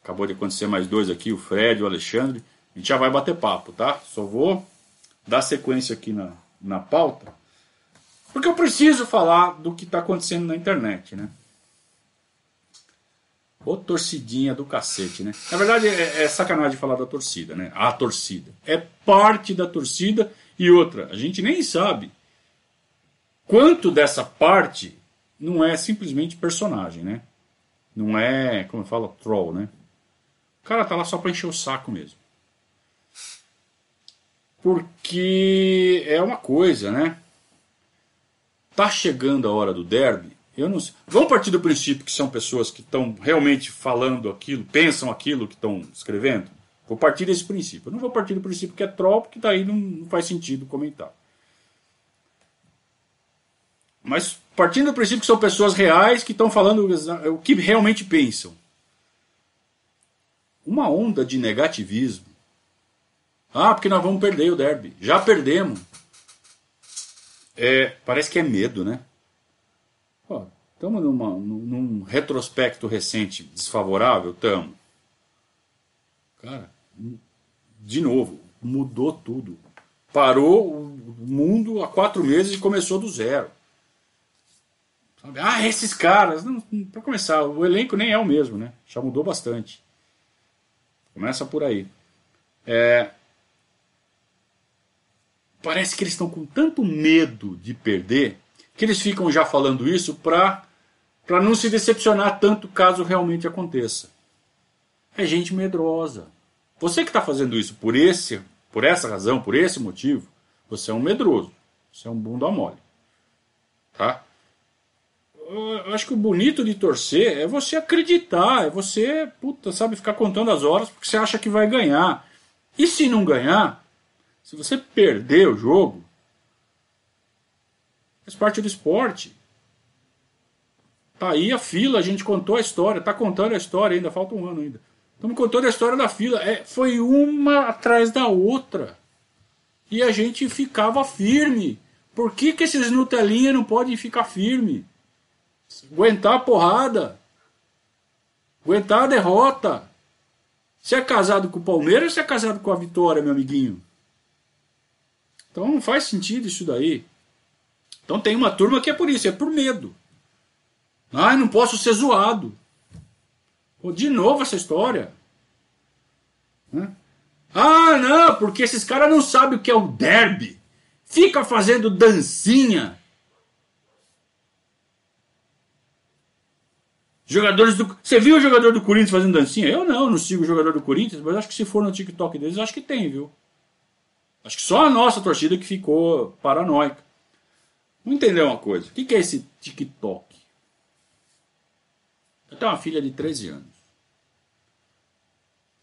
Acabou de acontecer mais dois aqui, o Fred, o Alexandre. A gente já vai bater papo, tá? Só vou dar sequência aqui na, na pauta porque eu preciso falar do que está acontecendo na internet, né? Ô torcidinha do cacete, né? Na verdade é, é sacanagem falar da torcida, né? A torcida. É parte da torcida e outra. A gente nem sabe quanto dessa parte não é simplesmente personagem, né? Não é, como fala, troll, né? O cara tá lá só pra encher o saco mesmo. Porque é uma coisa, né? Tá chegando a hora do derby? Eu não sei. Vamos partir do princípio que são pessoas que estão realmente falando aquilo, pensam aquilo que estão escrevendo? Vou partir desse princípio. Eu não vou partir do princípio que é troll, porque daí não, não faz sentido comentar. Mas partindo do princípio que são pessoas reais que estão falando o que realmente pensam. Uma onda de negativismo. Ah, porque nós vamos perder o derby. Já perdemos. É, parece que é medo, né? Estamos num, retrospecto recente desfavorável? Estamos. Cara, de novo, mudou tudo. Parou o mundo há quatro meses e começou do zero. Sabe? Ah, esses caras. Para começar, o elenco nem é o mesmo, né? Já mudou bastante. Começa por aí. É, parece que eles estão com tanto medo de perder que eles ficam já falando isso para para não se decepcionar tanto caso realmente aconteça. É gente medrosa. Você que está fazendo isso por esse, por essa razão, por esse motivo, você é um medroso. Você é um bunda mole. Tá? Eu acho que o bonito de torcer é você acreditar, é você, puta, sabe, ficar contando as horas porque você acha que vai ganhar. E se não ganhar, se você perder o jogo, faz parte do esporte. Tá aí a fila, a gente contou a história, tá contando a história ainda, falta um ano ainda. Estamos contando a história da fila. É, foi uma atrás da outra. E a gente ficava firme. Por que, que esses Nutelinha não podem ficar firme? Aguentar a porrada. Aguentar a derrota. Você é casado com o Palmeiras ou você é casado com a Vitória, meu amiguinho? Então não faz sentido isso daí. Então tem uma turma que é por isso, é por medo. Ah, não posso ser zoado. Pô, de novo essa história. Ah, não, porque esses caras não sabem o que é o derby. Fica fazendo dancinha. Jogadores do. Você viu o jogador do Corinthians fazendo dancinha? Eu não, não sigo o jogador do Corinthians, mas acho que se for no TikTok deles, acho que tem, viu? Acho que só a nossa torcida que ficou paranoica. Vamos entender uma coisa. O que é esse TikTok? Eu tenho uma filha de 13 anos.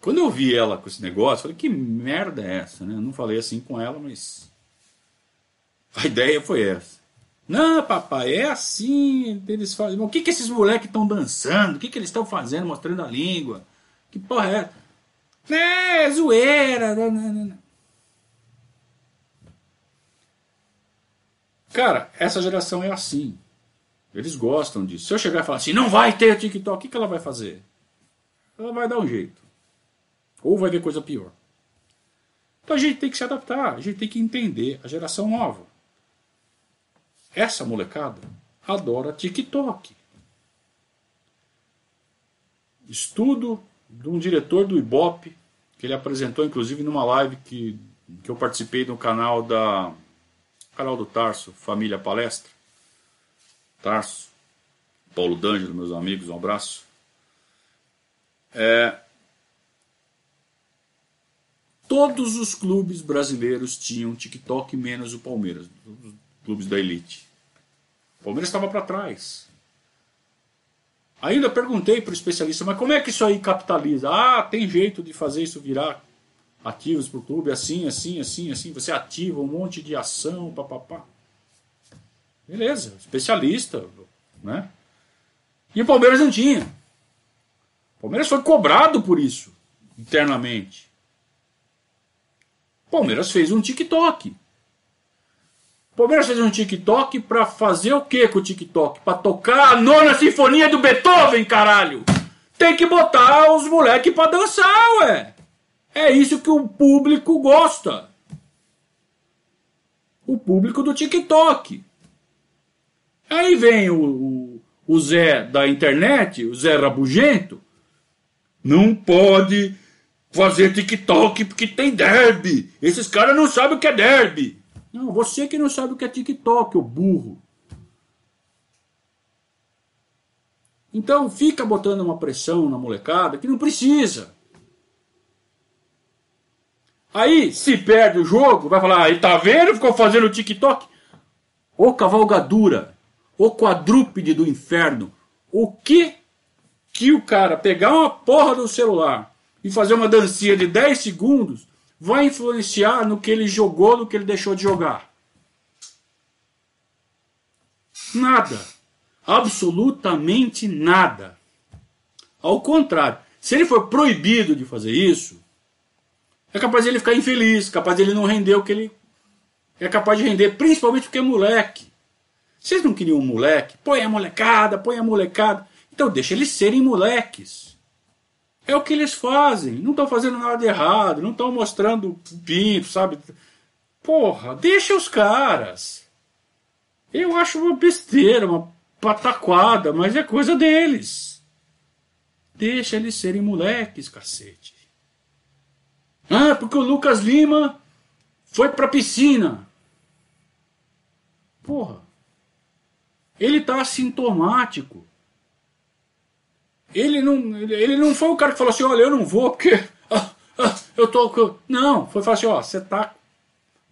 Quando eu vi ela com esse negócio, eu falei, que merda é essa? Né? Eu não falei assim com ela, mas a ideia foi essa. Não, papai, é assim. Eles fazem. O que, que esses moleques estão dançando? O que, que eles estão fazendo, mostrando a língua? Que porra é? É, é zoeira. Não, não, não. Cara, essa geração é assim. Eles gostam disso. Se eu chegar e falar assim, não vai ter TikTok, o que, que ela vai fazer? Ela vai dar um jeito. Ou vai ver coisa pior. Então a gente tem que se adaptar, a gente tem que entender a geração nova. Essa molecada adora TikTok. Estudo de um diretor do Ibope, que ele apresentou inclusive numa live que, que eu participei no canal da canal do Tarso, Família Palestra. Tarso, Paulo D'Angelo, meus amigos, um abraço. É, Todos os clubes brasileiros tinham TikTok, menos o Palmeiras, os clubes da elite. O Palmeiras estava para trás. Ainda perguntei para o especialista, mas como é que isso aí capitaliza? Ah, tem jeito de fazer isso virar ativos para o clube, assim, assim, assim, assim. Você ativa um monte de ação, papapá. Beleza, especialista, né? E o Palmeiras não tinha. O Palmeiras foi cobrado por isso, internamente. Palmeiras fez um TikTok. Palmeiras fez um TikTok para fazer o que com o TikTok? Para tocar a nona sinfonia do Beethoven, caralho! Tem que botar os moleques para dançar, ué! É isso que o público gosta. O público do TikTok. Aí vem o, o, o Zé da internet, o Zé Rabugento. Não pode fazer TikTok porque tem derby. Esses caras não sabem o que é derby. Não, você que não sabe o que é TikTok, o burro. Então fica botando uma pressão na molecada que não precisa. Aí, se perde o jogo, vai falar, aí tá vendo? Ficou fazendo TikTok. Ô cavalgadura, ô quadrúpede do inferno. O que que o cara pegar uma porra do celular e fazer uma dancinha de 10 segundos vai influenciar no que ele jogou, no que ele deixou de jogar? Nada. Absolutamente nada. Ao contrário, se ele for proibido de fazer isso, é capaz de ele ficar infeliz, capaz de ele não render o que ele é capaz de render, principalmente porque é moleque. Vocês não queriam um moleque? Põe a molecada, põe a molecada. Então deixa eles serem moleques. É o que eles fazem. Não estão fazendo nada de errado. Não estão mostrando pinto, sabe? Porra, deixa os caras. Eu acho uma besteira, uma pataquada, mas é coisa deles. Deixa eles serem moleques, cacete. Ah, porque o Lucas Lima foi pra piscina. Porra. Ele tá assintomático. Ele não, ele não foi o cara que falou assim: olha, eu não vou porque ah, ah, eu tô. Não, foi falar assim: ó, você tá.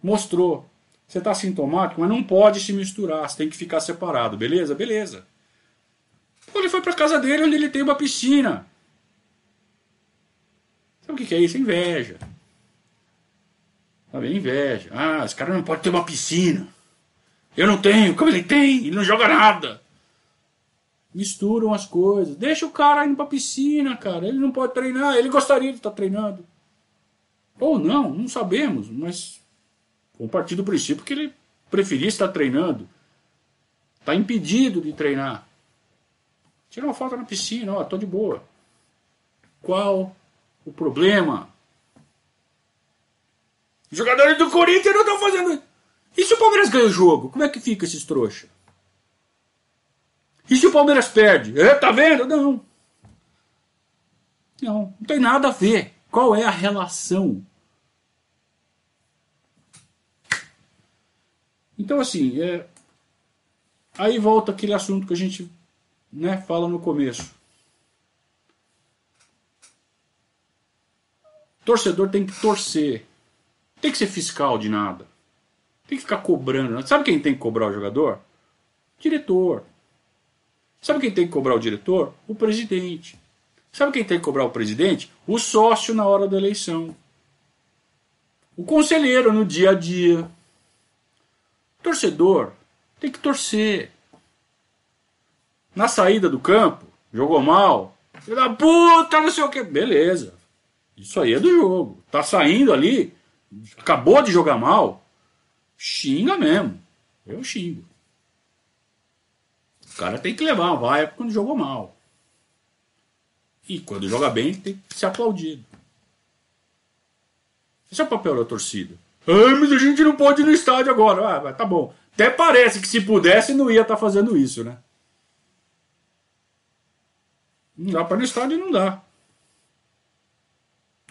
Mostrou. Você tá sintomático, mas não pode se misturar, você tem que ficar separado, beleza? Beleza. Ele foi pra casa dele onde ele tem uma piscina. Sabe o que é isso? Inveja. Sabe, inveja. Ah, esse cara não pode ter uma piscina. Eu não tenho, como ele tem? Ele não joga nada misturam as coisas. Deixa o cara indo pra piscina, cara. Ele não pode treinar, ele gostaria de estar treinando. Ou não, não sabemos, mas vamos partir do princípio que ele preferia estar treinando. Está impedido de treinar. Tira uma foto na piscina, ó, tô de boa. Qual o problema. Os jogadores do Corinthians não estão fazendo. E se o Palmeiras ganha o jogo? Como é que fica esses trouxa? E se o Palmeiras perde? É, tá vendo? Não. Não, não tem nada a ver. Qual é a relação? Então, assim, é... aí volta aquele assunto que a gente né, fala no começo. Torcedor tem que torcer. Tem que ser fiscal de nada. Tem que ficar cobrando. Sabe quem tem que cobrar o jogador? Diretor. Sabe quem tem que cobrar o diretor? O presidente. Sabe quem tem que cobrar o presidente? O sócio na hora da eleição. O conselheiro no dia a dia. Torcedor tem que torcer. Na saída do campo, jogou mal. Filho da puta, não sei o que. Beleza. Isso aí é do jogo. Tá saindo ali, acabou de jogar mal. Xinga mesmo. Eu xingo. O cara tem que levar uma vaia quando jogou mal. E quando joga bem, tem que ser aplaudido. Esse é o papel da torcida. Ah, mas a gente não pode ir no estádio agora. Ah, tá bom. Até parece que se pudesse não ia estar tá fazendo isso, né? Não dá para ir no estádio não dá.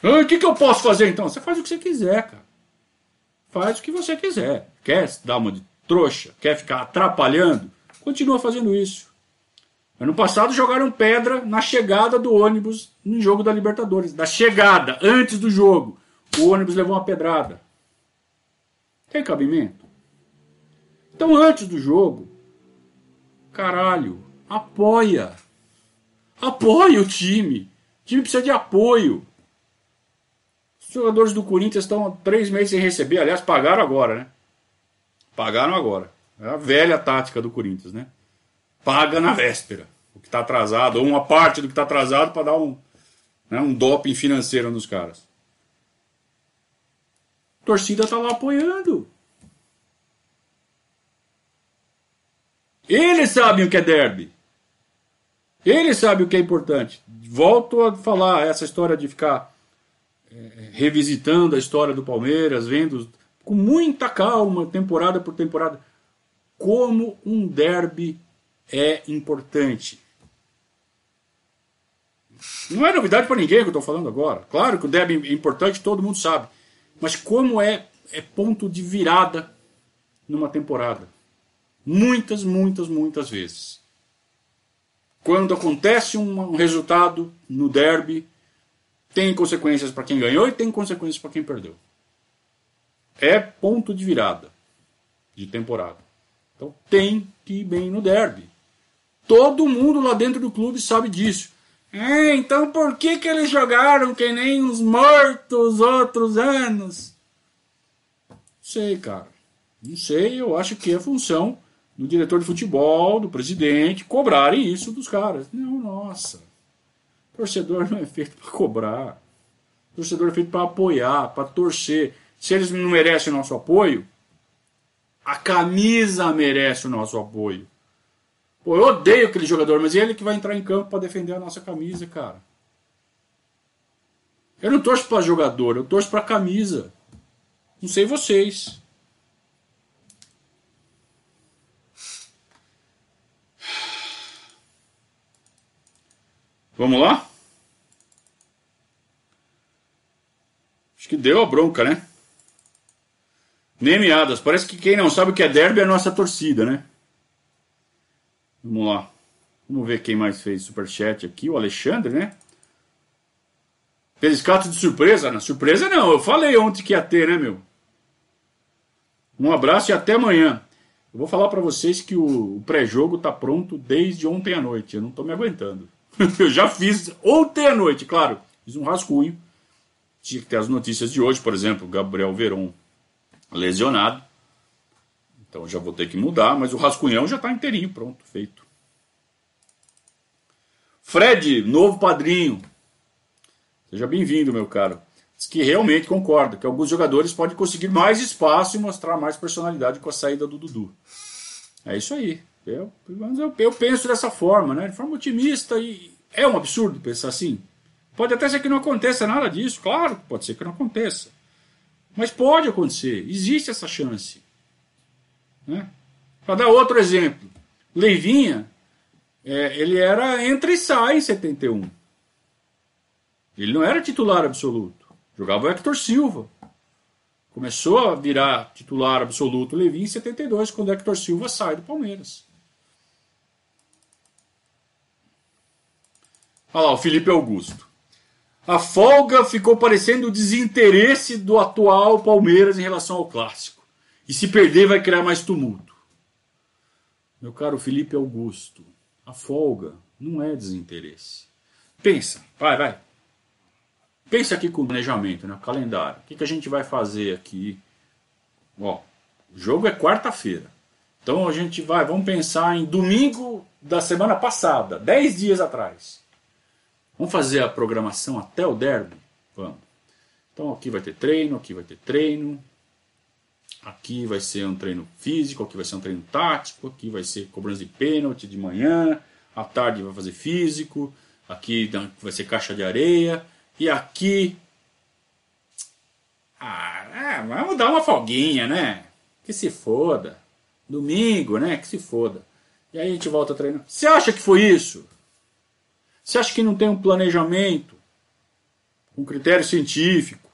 Ah, o que, que eu posso fazer então? Você faz o que você quiser, cara. Faz o que você quiser. Quer dar uma de trouxa? Quer ficar atrapalhando? Continua fazendo isso. Ano passado jogaram pedra na chegada do ônibus no jogo da Libertadores. Da chegada, antes do jogo. O ônibus levou uma pedrada. Tem cabimento? Então, antes do jogo, caralho, apoia. Apoia o time. O time precisa de apoio. Jogadores do Corinthians estão três meses sem receber. Aliás, pagaram agora, né? Pagaram agora. É a velha tática do Corinthians, né? Paga na véspera. O que está atrasado, ou uma parte do que está atrasado para dar um, né, um doping financeiro nos caras. A torcida está lá apoiando. Eles sabem o que é derby. Eles sabem o que é importante. Volto a falar essa história de ficar revisitando a história do Palmeiras, vendo com muita calma, temporada por temporada, como um derby é importante. Não é novidade para ninguém que eu estou falando agora. Claro que o derby é importante, todo mundo sabe. Mas como é, é ponto de virada numa temporada. Muitas, muitas, muitas vezes. Quando acontece um resultado no derby, tem consequências para quem ganhou e tem consequências para quem perdeu. É ponto de virada de temporada. Então tem que ir bem no derby. Todo mundo lá dentro do clube sabe disso. É, então por que, que eles jogaram que nem os mortos outros anos? Não sei, cara. Não sei, eu acho que é função do diretor de futebol, do presidente, cobrarem isso dos caras. Não, nossa. Torcedor não é feito para cobrar. Torcedor é feito para apoiar, para torcer. Se eles não merecem o nosso apoio, a camisa merece o nosso apoio. Pô, eu odeio aquele jogador, mas é ele que vai entrar em campo para defender a nossa camisa, cara. Eu não torço para jogador, eu torço para camisa. Não sei vocês. Vamos lá? Acho que deu a bronca, né? Nem meadas. Parece que quem não sabe o que é derby é a nossa torcida, né? Vamos lá. Vamos ver quem mais fez superchat aqui. O Alexandre, né? Fez escato de surpresa? Na surpresa não. Eu falei ontem que ia ter, né, meu? Um abraço e até amanhã. Eu vou falar para vocês que o pré-jogo tá pronto desde ontem à noite. Eu não tô me aguentando. eu já fiz ontem à noite, claro. Fiz um rascunho. Tinha que ter as notícias de hoje, por exemplo, Gabriel Veron lesionado. Então já vou ter que mudar, mas o rascunhão já está inteirinho, pronto, feito. Fred, novo padrinho. Seja bem-vindo, meu caro. Diz que realmente concorda que alguns jogadores podem conseguir mais espaço e mostrar mais personalidade com a saída do Dudu. É isso aí. Eu, eu, eu penso dessa forma, né? de forma otimista, e é um absurdo pensar assim. Pode até ser que não aconteça nada disso, claro, pode ser que não aconteça. Mas pode acontecer, existe essa chance. Né? Para dar outro exemplo, Leivinha, é, ele era entra e sai em 71. Ele não era titular absoluto. Jogava o Hector Silva. Começou a virar titular absoluto Levi em 72, quando o Hector Silva sai do Palmeiras. Olha lá, o Felipe Augusto. A folga ficou parecendo o desinteresse do atual Palmeiras em relação ao clássico. E se perder, vai criar mais tumulto. Meu caro Felipe Augusto, a folga não é desinteresse. Pensa, vai, vai. Pensa aqui com o planejamento, né? o calendário. O que, que a gente vai fazer aqui? Ó, o jogo é quarta-feira. Então a gente vai, vamos pensar em domingo da semana passada, 10 dias atrás. Vamos fazer a programação até o derby? Vamos. Então aqui vai ter treino, aqui vai ter treino. Aqui vai ser um treino físico, aqui vai ser um treino tático, aqui vai ser cobrança de pênalti de manhã, à tarde vai fazer físico, aqui vai ser caixa de areia, e aqui. Ah, é, vamos dar uma folguinha, né? Que se foda. Domingo, né? Que se foda. E aí a gente volta a treinar. Você acha que foi isso? Você acha que não tem um planejamento? Com critério científico?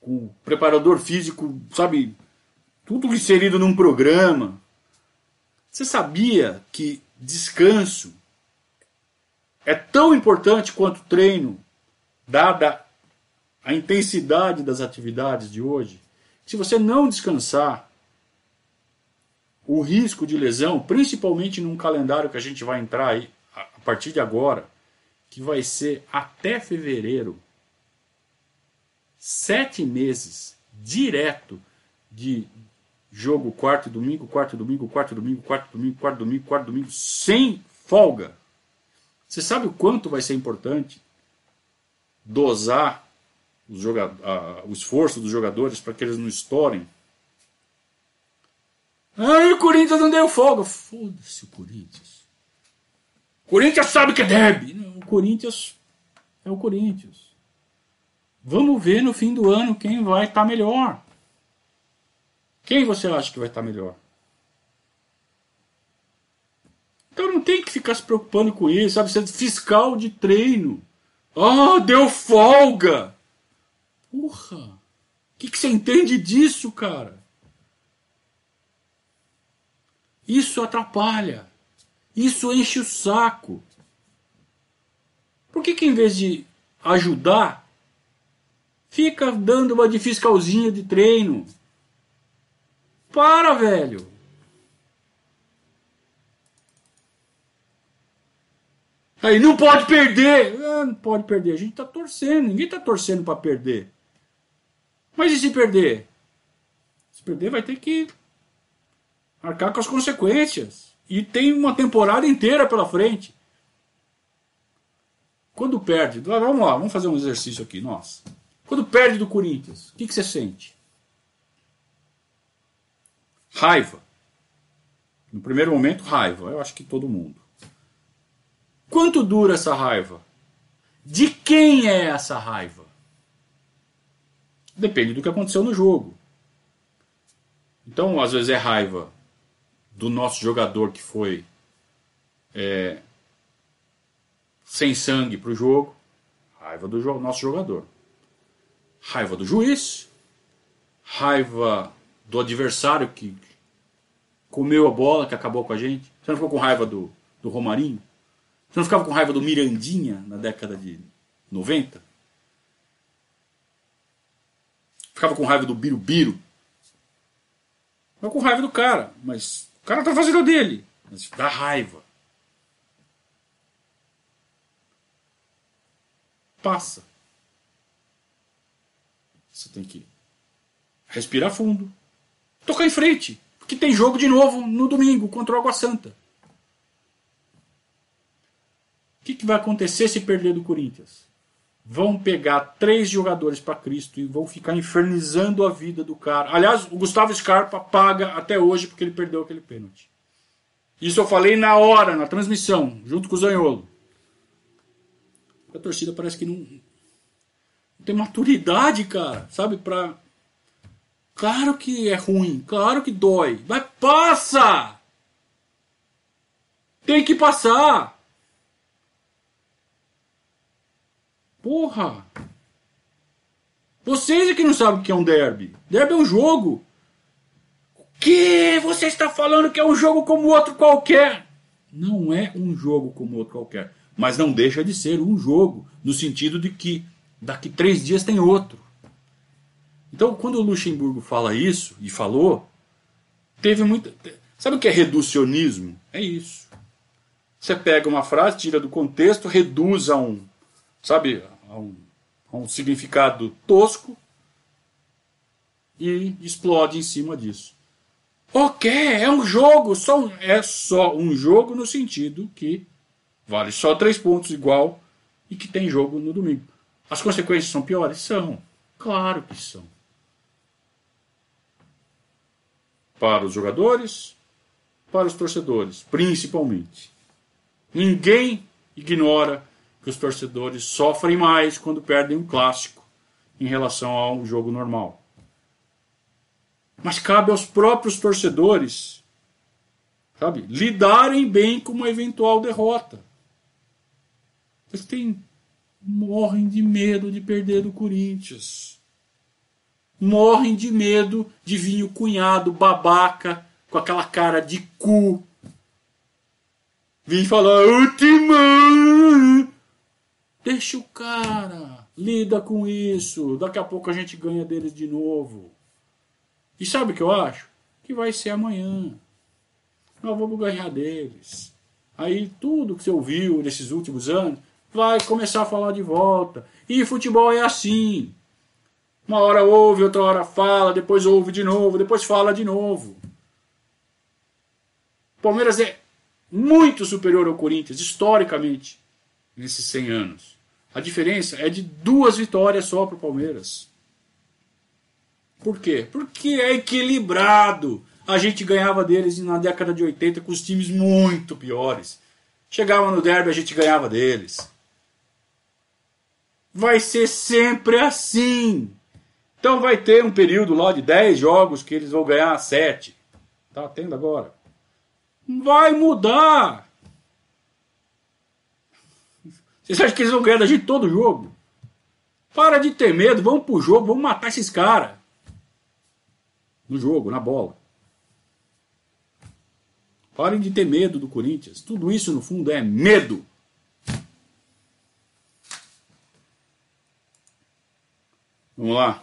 Com preparador físico, sabe? Tudo inserido num programa. Você sabia que descanso é tão importante quanto treino dada a intensidade das atividades de hoje, se você não descansar, o risco de lesão, principalmente num calendário que a gente vai entrar aí a partir de agora, que vai ser até fevereiro, sete meses direto de jogo quarto domingo, quarto domingo, quarto domingo, quarto domingo, quarto domingo, quarto domingo, sem folga. Você sabe o quanto vai ser importante dosar o esforço dos jogadores para que eles não estourem. Ah, o Corinthians não deu folga. Foda-se o Corinthians. Corinthians sabe que é derby. o Corinthians é o Corinthians. Vamos ver no fim do ano quem vai estar tá melhor. Quem você acha que vai estar tá melhor? Então não tem que ficar se preocupando com isso, sabe? Você é fiscal de treino. Ah, oh, deu folga! Porra! O que, que você entende disso, cara? Isso atrapalha. Isso enche o saco. Por que, que em vez de ajudar, fica dando uma de fiscalzinha de treino? Para, velho! Aí não pode perder. Ah, não pode perder. A gente está torcendo. Ninguém está torcendo para perder. Mas e se perder? Se perder, vai ter que arcar com as consequências. E tem uma temporada inteira pela frente. Quando perde, vamos lá, vamos fazer um exercício aqui, nossa. Quando perde do Corinthians, o que, que você sente? Raiva. No primeiro momento, raiva. Eu acho que todo mundo. Quanto dura essa raiva? De quem é essa raiva? Depende do que aconteceu no jogo. Então, às vezes é raiva do nosso jogador que foi é, sem sangue para o jogo, raiva do jo nosso jogador, raiva do juiz, raiva do adversário que comeu a bola, que acabou com a gente. Você não ficou com raiva do, do Romarinho? Você não ficava com raiva do Mirandinha na década de 90? Ficava com raiva do Birubiru? Ficava com raiva do cara, mas o cara tá fazendo dele. Mas dá raiva. Passa. Você tem que respirar fundo. Tocar em frente. Porque tem jogo de novo no domingo contra o Água Santa. O que, que vai acontecer se perder do Corinthians? Vão pegar três jogadores para Cristo e vão ficar infernizando a vida do cara. Aliás, o Gustavo Scarpa paga até hoje porque ele perdeu aquele pênalti. Isso eu falei na hora, na transmissão, junto com o Zanholo. A torcida parece que não, não tem maturidade, cara, sabe? Pra. Claro que é ruim, claro que dói, mas passa! Tem que passar! Porra! Vocês é que não sabem o que é um derby. Derby é um jogo. O que? Você está falando que é um jogo como outro qualquer? Não é um jogo como outro qualquer. Mas não deixa de ser um jogo, no sentido de que daqui três dias tem outro. Então, quando o Luxemburgo fala isso, e falou, teve muito. Sabe o que é reducionismo? É isso. Você pega uma frase, tira do contexto, reduz a um, sabe, a um, a um significado tosco e explode em cima disso. Ok, é um jogo, só um, é só um jogo no sentido que vale só três pontos igual e que tem jogo no domingo. As consequências são piores? São. Claro que são. Para os jogadores, para os torcedores, principalmente. Ninguém ignora que os torcedores sofrem mais quando perdem um clássico em relação a um jogo normal. Mas cabe aos próprios torcedores, sabe, lidarem bem com uma eventual derrota. Eles têm morrem de medo de perder do Corinthians. Morrem de medo de vir o cunhado babaca com aquela cara de cu. Vim falar, última! Deixa o cara, lida com isso. Daqui a pouco a gente ganha deles de novo. E sabe o que eu acho? Que vai ser amanhã. Nós vamos ganhar deles. Aí tudo que você ouviu nesses últimos anos vai começar a falar de volta. E futebol é assim. Uma hora ouve, outra hora fala, depois ouve de novo, depois fala de novo. Palmeiras é muito superior ao Corinthians, historicamente, nesses 100 anos. A diferença é de duas vitórias só para o Palmeiras. Por quê? Porque é equilibrado. A gente ganhava deles na década de 80 com os times muito piores. Chegava no derby, a gente ganhava deles. Vai ser sempre assim. Então vai ter um período lá de 10 jogos que eles vão ganhar 7. Tá tendo agora. Vai mudar. Vocês acham que eles vão ganhar da gente todo jogo? Para de ter medo, vamos pro jogo, vamos matar esses caras. No jogo, na bola. Parem de ter medo do Corinthians. Tudo isso, no fundo, é medo. Vamos lá.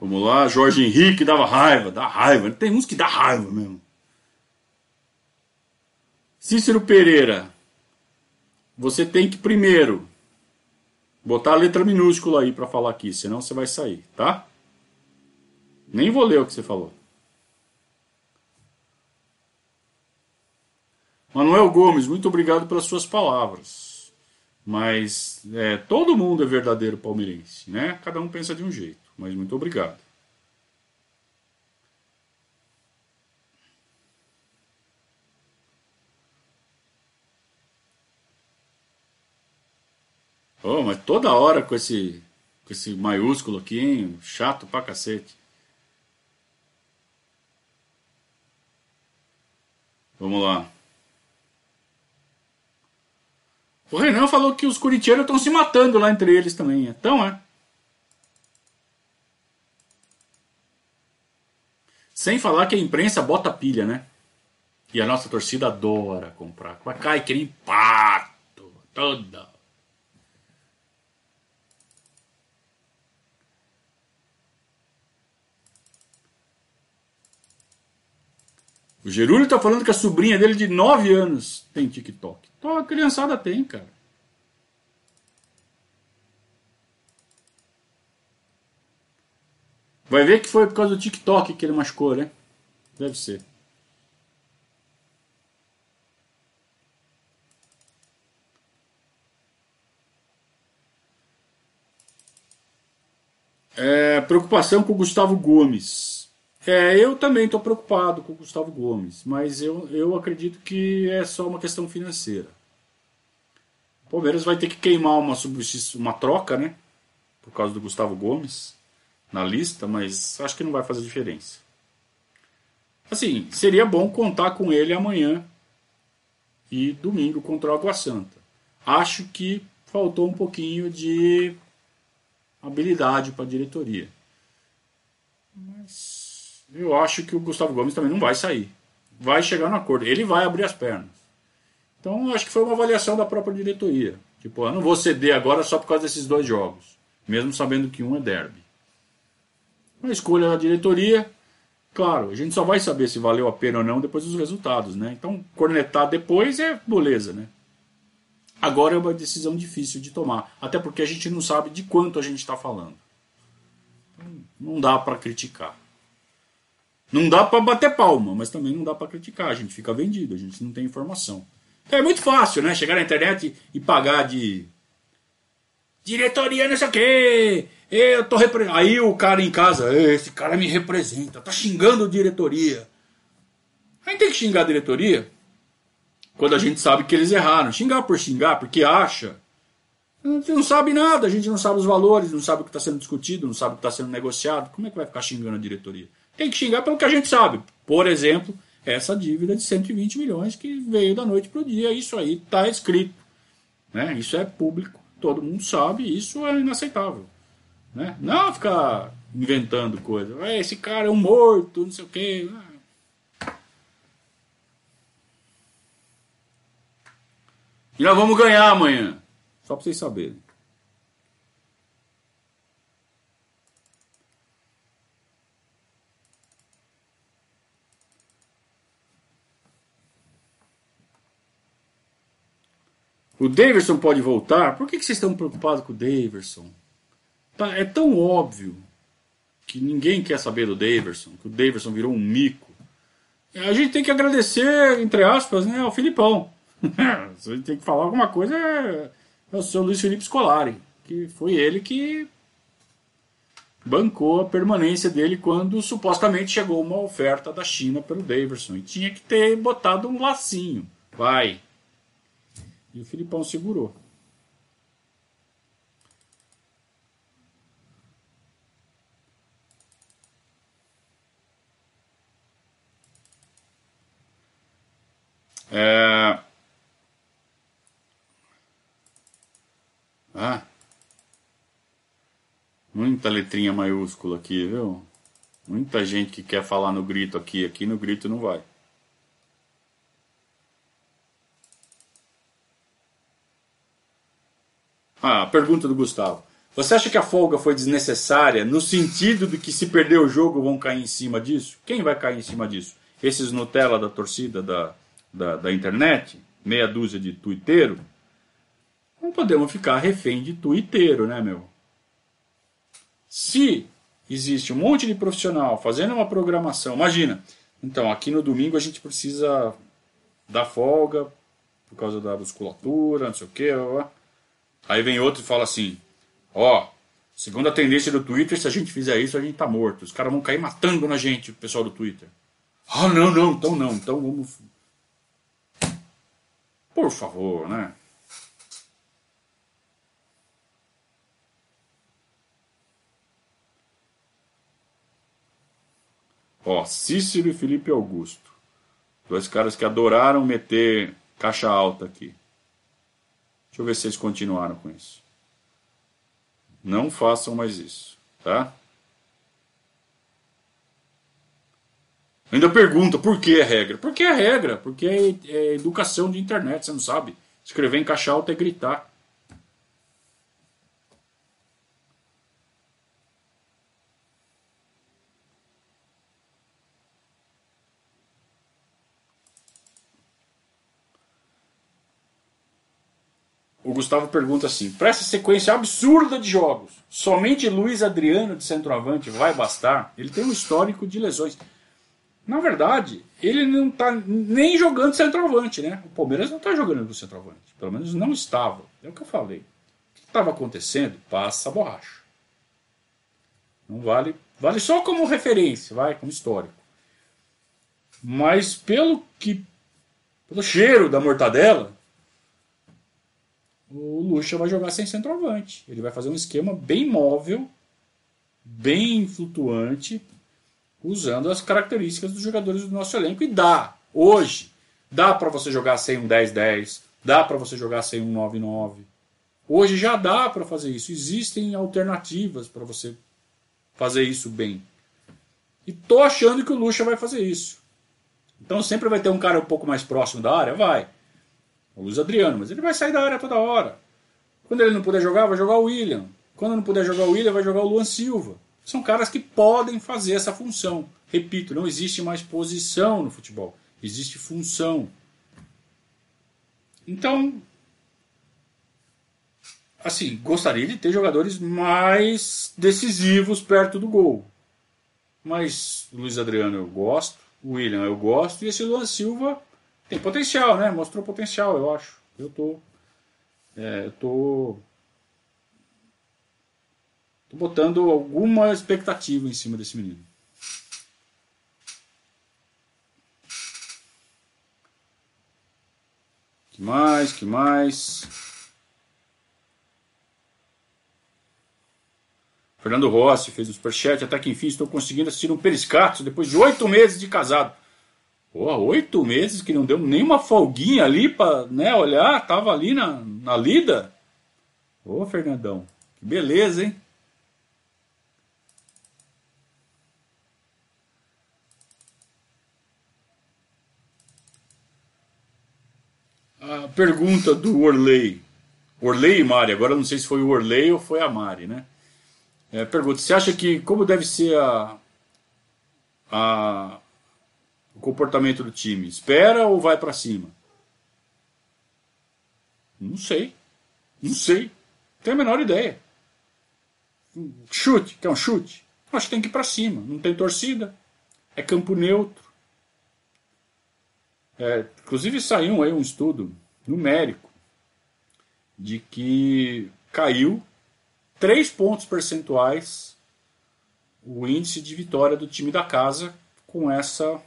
Vamos lá, Jorge Henrique dava raiva, dá raiva. Tem uns que dá raiva mesmo. Cícero Pereira, você tem que primeiro Botar a letra minúscula aí para falar aqui, senão você vai sair, tá? Nem vou ler o que você falou. Manuel Gomes, muito obrigado pelas suas palavras. Mas é, todo mundo é verdadeiro palmeirense, né? Cada um pensa de um jeito. Mas muito obrigado. Oh, mas toda hora com esse, com esse maiúsculo aqui, hein? Chato pra cacete. Vamos lá. O Renan falou que os corintianos estão se matando lá entre eles também. Então, é. Sem falar que a imprensa bota pilha, né? E a nossa torcida adora comprar. Cai que nem pato. Toda O Gerúlio tá falando que a sobrinha dele de 9 anos tem TikTok. Então a criançada tem, cara. Vai ver que foi por causa do TikTok que ele machucou, né? Deve ser. É, preocupação com o Gustavo Gomes. É, eu também estou preocupado com o Gustavo Gomes, mas eu, eu acredito que é só uma questão financeira. O Palmeiras vai ter que queimar uma, uma troca, né? Por causa do Gustavo Gomes na lista, mas acho que não vai fazer diferença. Assim, seria bom contar com ele amanhã e domingo contra o Água Santa. Acho que faltou um pouquinho de habilidade para a diretoria. Mas eu acho que o Gustavo Gomes também não vai sair. Vai chegar no acordo. Ele vai abrir as pernas. Então acho que foi uma avaliação da própria diretoria. Tipo, eu não vou ceder agora só por causa desses dois jogos. Mesmo sabendo que um é derby. Uma escolha da diretoria. Claro, a gente só vai saber se valeu a pena ou não depois dos resultados, né? Então, cornetar depois é beleza, né? Agora é uma decisão difícil de tomar, até porque a gente não sabe de quanto a gente está falando. Não dá para criticar. Não dá para bater palma, mas também não dá para criticar. A gente fica vendido, a gente não tem informação. Então é muito fácil, né? Chegar na internet e pagar de diretoria, não sei o quê. Eu tô. Aí o cara em casa, esse cara me representa, tá xingando a diretoria. A gente tem que xingar a diretoria quando a gente sabe que eles erraram. Xingar por xingar, porque acha. A gente não sabe nada, a gente não sabe os valores, não sabe o que está sendo discutido, não sabe o que está sendo negociado. Como é que vai ficar xingando a diretoria? Tem que xingar pelo que a gente sabe. Por exemplo, essa dívida de 120 milhões que veio da noite para o dia. Isso aí está escrito. Né? Isso é público, todo mundo sabe, isso é inaceitável. Né? Não ficar inventando coisa. Esse cara é um morto, não sei o quê. E nós vamos ganhar amanhã. Só para vocês saberem. O Daverson pode voltar? Por que, que vocês estão preocupados com o Daverson? Tá, é tão óbvio que ninguém quer saber do Daverson, que o Daverson virou um mico. A gente tem que agradecer, entre aspas, né, ao Filipão. Se tem que falar alguma coisa, é, o seu Luiz Felipe Scolari, que foi ele que bancou a permanência dele quando supostamente chegou uma oferta da China pelo Davidson. E tinha que ter botado um lacinho. Vai. E o Filipão segurou. É, Ah. Muita letrinha maiúscula aqui, viu? Muita gente que quer falar no grito aqui, aqui no grito não vai. Ah, pergunta do Gustavo. Você acha que a folga foi desnecessária no sentido de que se perder o jogo vão cair em cima disso? Quem vai cair em cima disso? Esses Nutella da torcida da, da, da internet? Meia dúzia de tuiteiro? não podemos ficar refém de tuiteiro, né, meu? Se existe um monte de profissional fazendo uma programação, imagina, então aqui no domingo a gente precisa dar folga por causa da musculatura, não sei o que, aí vem outro e fala assim, ó, segundo a tendência do Twitter, se a gente fizer isso a gente tá morto, os caras vão cair matando na gente, o pessoal do Twitter. Ah, não, não, então não, então vamos... Por favor, né? Ó, Cícero e Felipe Augusto. Dois caras que adoraram meter caixa alta aqui. Deixa eu ver se eles continuaram com isso. Não façam mais isso, tá? Ainda pergunta por que é regra? Porque é regra, porque é, é educação de internet, você não sabe. Escrever em caixa alta é gritar. O Gustavo pergunta assim: para essa sequência absurda de jogos, somente Luiz Adriano de centroavante vai bastar? Ele tem um histórico de lesões. Na verdade, ele não está nem jogando centroavante, né? O Palmeiras não está jogando do centroavante. Pelo menos não estava. É o que eu falei. O que estava acontecendo? Passa a borracha. Não vale, vale só como referência, vai, como histórico. Mas pelo que pelo cheiro da mortadela, o Lucha vai jogar sem centroavante. Ele vai fazer um esquema bem móvel, bem flutuante, usando as características dos jogadores do nosso elenco. E dá, hoje, dá para você jogar sem um 10-10, dá para você jogar sem um 9-9. Hoje já dá para fazer isso. Existem alternativas para você fazer isso bem. E tô achando que o Lucha vai fazer isso. Então sempre vai ter um cara um pouco mais próximo da área? Vai. O Luiz Adriano, mas ele vai sair da área toda hora. Quando ele não puder jogar, vai jogar o William. Quando não puder jogar o William, vai jogar o Luan Silva. São caras que podem fazer essa função. Repito, não existe mais posição no futebol. Existe função. Então, assim, gostaria de ter jogadores mais decisivos perto do gol. Mas Luiz Adriano eu gosto, William eu gosto, e esse Luan Silva tem potencial, né? Mostrou potencial, eu acho. Eu tô. É, eu tô. Tô botando alguma expectativa em cima desse menino. Que mais? Que mais? Fernando Rossi fez um superchat. Até que enfim estou conseguindo assistir um Periscato depois de oito meses de casado. Pô, oito meses que não deu nenhuma folguinha ali para né, olhar, tava ali na, na lida. Ô, Fernandão, que beleza, hein? A pergunta do Orley. Orley e Mari, agora não sei se foi o Orley ou foi a Mari, né? É, pergunta: você acha que como deve ser a, a o comportamento do time? Espera ou vai para cima? Não sei. Não sei. Não tenho a menor ideia. Chute, quer um chute? Acho que tem que ir para cima. Não tem torcida. É campo neutro. É, inclusive saiu aí um estudo numérico de que caiu 3 pontos percentuais o índice de vitória do time da casa com essa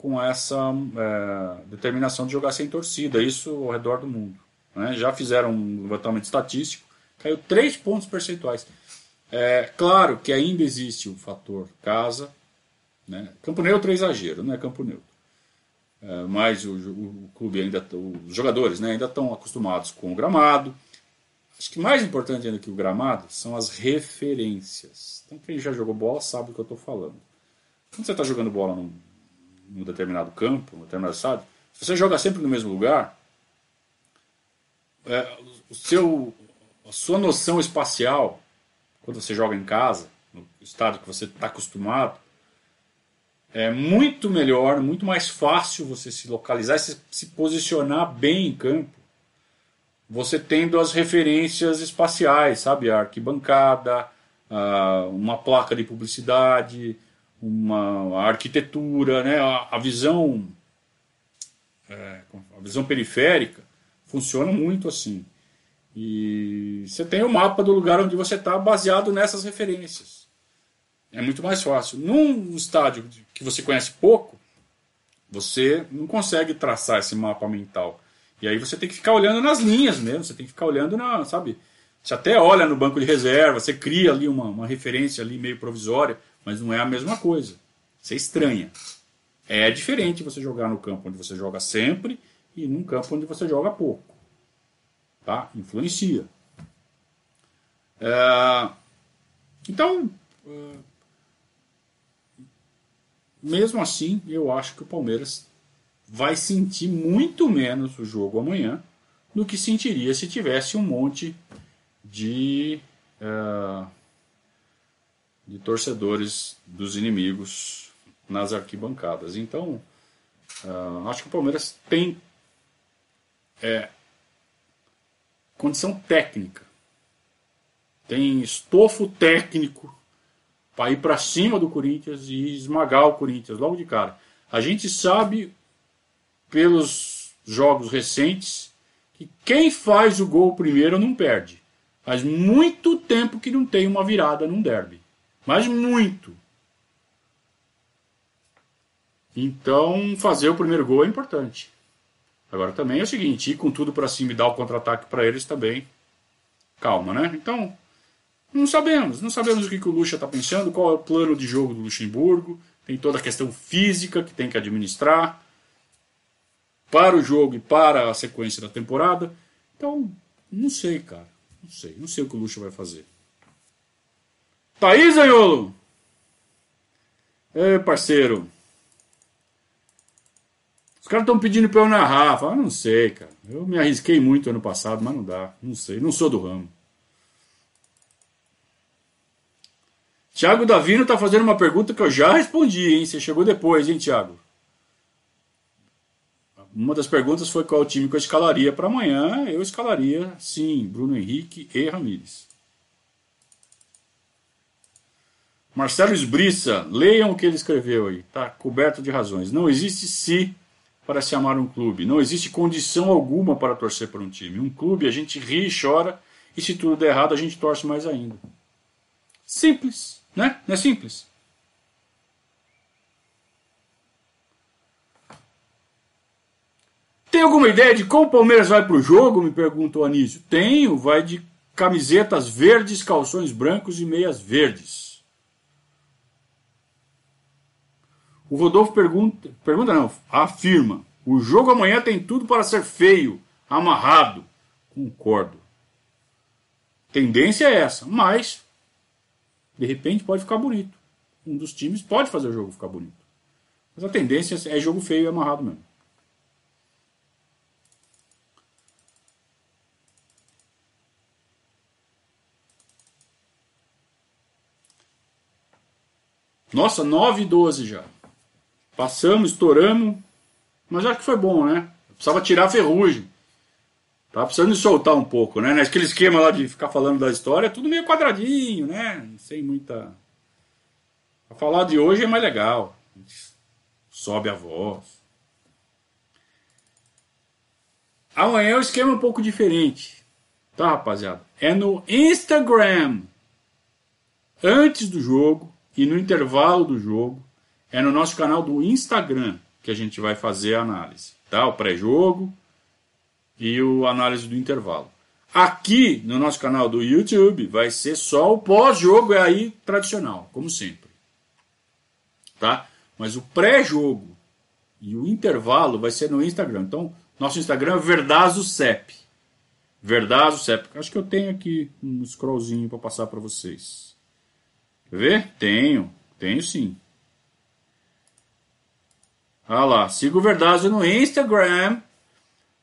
com essa é, determinação de jogar sem torcida, isso ao redor do mundo. Né? Já fizeram um levantamento estatístico, caiu 3 pontos percentuais. É claro que ainda existe o fator casa, né? campo neutro é exagero, não é campo neutro. É, mas o, o, clube ainda, os jogadores né, ainda estão acostumados com o gramado. Acho que mais importante ainda que o gramado são as referências. Então quem já jogou bola sabe do que eu estou falando. Quando você está jogando bola num, num determinado campo, num determinado estádio, se você joga sempre no mesmo lugar, é, o seu, a sua noção espacial, quando você joga em casa, no estádio que você está acostumado, é muito melhor, muito mais fácil você se localizar e se, se posicionar bem em campo, você tendo as referências espaciais, sabe? A arquibancada, uma placa de publicidade, uma arquitetura, né? a, a visão é, a visão periférica funciona muito assim. E você tem o mapa do lugar onde você está baseado nessas referências. É muito mais fácil. Num estádio que você conhece pouco, você não consegue traçar esse mapa mental. E aí você tem que ficar olhando nas linhas mesmo, você tem que ficar olhando na, sabe? Você até olha no banco de reserva, você cria ali uma, uma referência ali meio provisória, mas não é a mesma coisa. Você estranha. É diferente você jogar no campo onde você joga sempre e num campo onde você joga pouco. Tá? Influencia. É... Então, é... mesmo assim, eu acho que o Palmeiras vai sentir muito menos o jogo amanhã do que sentiria se tivesse um monte de. Uh de torcedores dos inimigos nas arquibancadas. Então, uh, acho que o Palmeiras tem é, condição técnica, tem estofo técnico para ir para cima do Corinthians e esmagar o Corinthians logo de cara. A gente sabe pelos jogos recentes que quem faz o gol primeiro não perde. Faz muito tempo que não tem uma virada num derby. Mas muito. Então, fazer o primeiro gol é importante. Agora também é o seguinte, ir com tudo para cima e dar o contra-ataque para eles também. Calma, né? Então, não sabemos. Não sabemos o que, que o Lucha está pensando, qual é o plano de jogo do Luxemburgo. Tem toda a questão física que tem que administrar para o jogo e para a sequência da temporada. Então, não sei, cara. Não sei. Não sei o que o Lucha vai fazer. Thaís Aiolo! Ê, parceiro. Os caras estão pedindo para eu narrar. Fala, não sei, cara. Eu me arrisquei muito ano passado, mas não dá. Não sei. Não sou do ramo. Tiago Davino está fazendo uma pergunta que eu já respondi, hein? Você chegou depois, hein, Tiago? Uma das perguntas foi qual time que eu escalaria para amanhã. Eu escalaria, sim, Bruno Henrique e Ramires. Marcelo Esbriça, leiam o que ele escreveu aí. Tá coberto de razões. Não existe se para se amar um clube. Não existe condição alguma para torcer por um time. Um clube a gente ri e chora, e se tudo der errado a gente torce mais ainda. Simples, né? Não é simples? Tem alguma ideia de como o Palmeiras vai para o jogo? Me perguntou Anísio. Tenho, vai de camisetas verdes, calções brancos e meias verdes. O Rodolfo pergunta, pergunta não, afirma. O jogo amanhã tem tudo para ser feio, amarrado. Concordo. Tendência é essa, mas de repente pode ficar bonito. Um dos times pode fazer o jogo ficar bonito. Mas a tendência é jogo feio e amarrado mesmo. Nossa, 9 e 12 já. Passamos, estouramos. Mas acho que foi bom, né? Precisava tirar a ferrugem. Tava precisando soltar um pouco, né? Aquele esquema lá de ficar falando da história, tudo meio quadradinho, né? Sem muita. A falar de hoje é mais legal. Sobe a voz. Amanhã o esquema é um pouco diferente. Tá, rapaziada? É no Instagram. Antes do jogo, e no intervalo do jogo é no nosso canal do Instagram que a gente vai fazer a análise, tá? O pré-jogo e o análise do intervalo. Aqui no nosso canal do YouTube vai ser só o pós-jogo, é aí tradicional, como sempre. Tá? Mas o pré-jogo e o intervalo vai ser no Instagram. Então, nosso Instagram é Verdazo CEP. Verdazo CEP. Acho que eu tenho aqui um scrollzinho para passar para vocês. Quer ver? Tenho. Tenho sim. Olha lá. Siga o Verdazo no Instagram.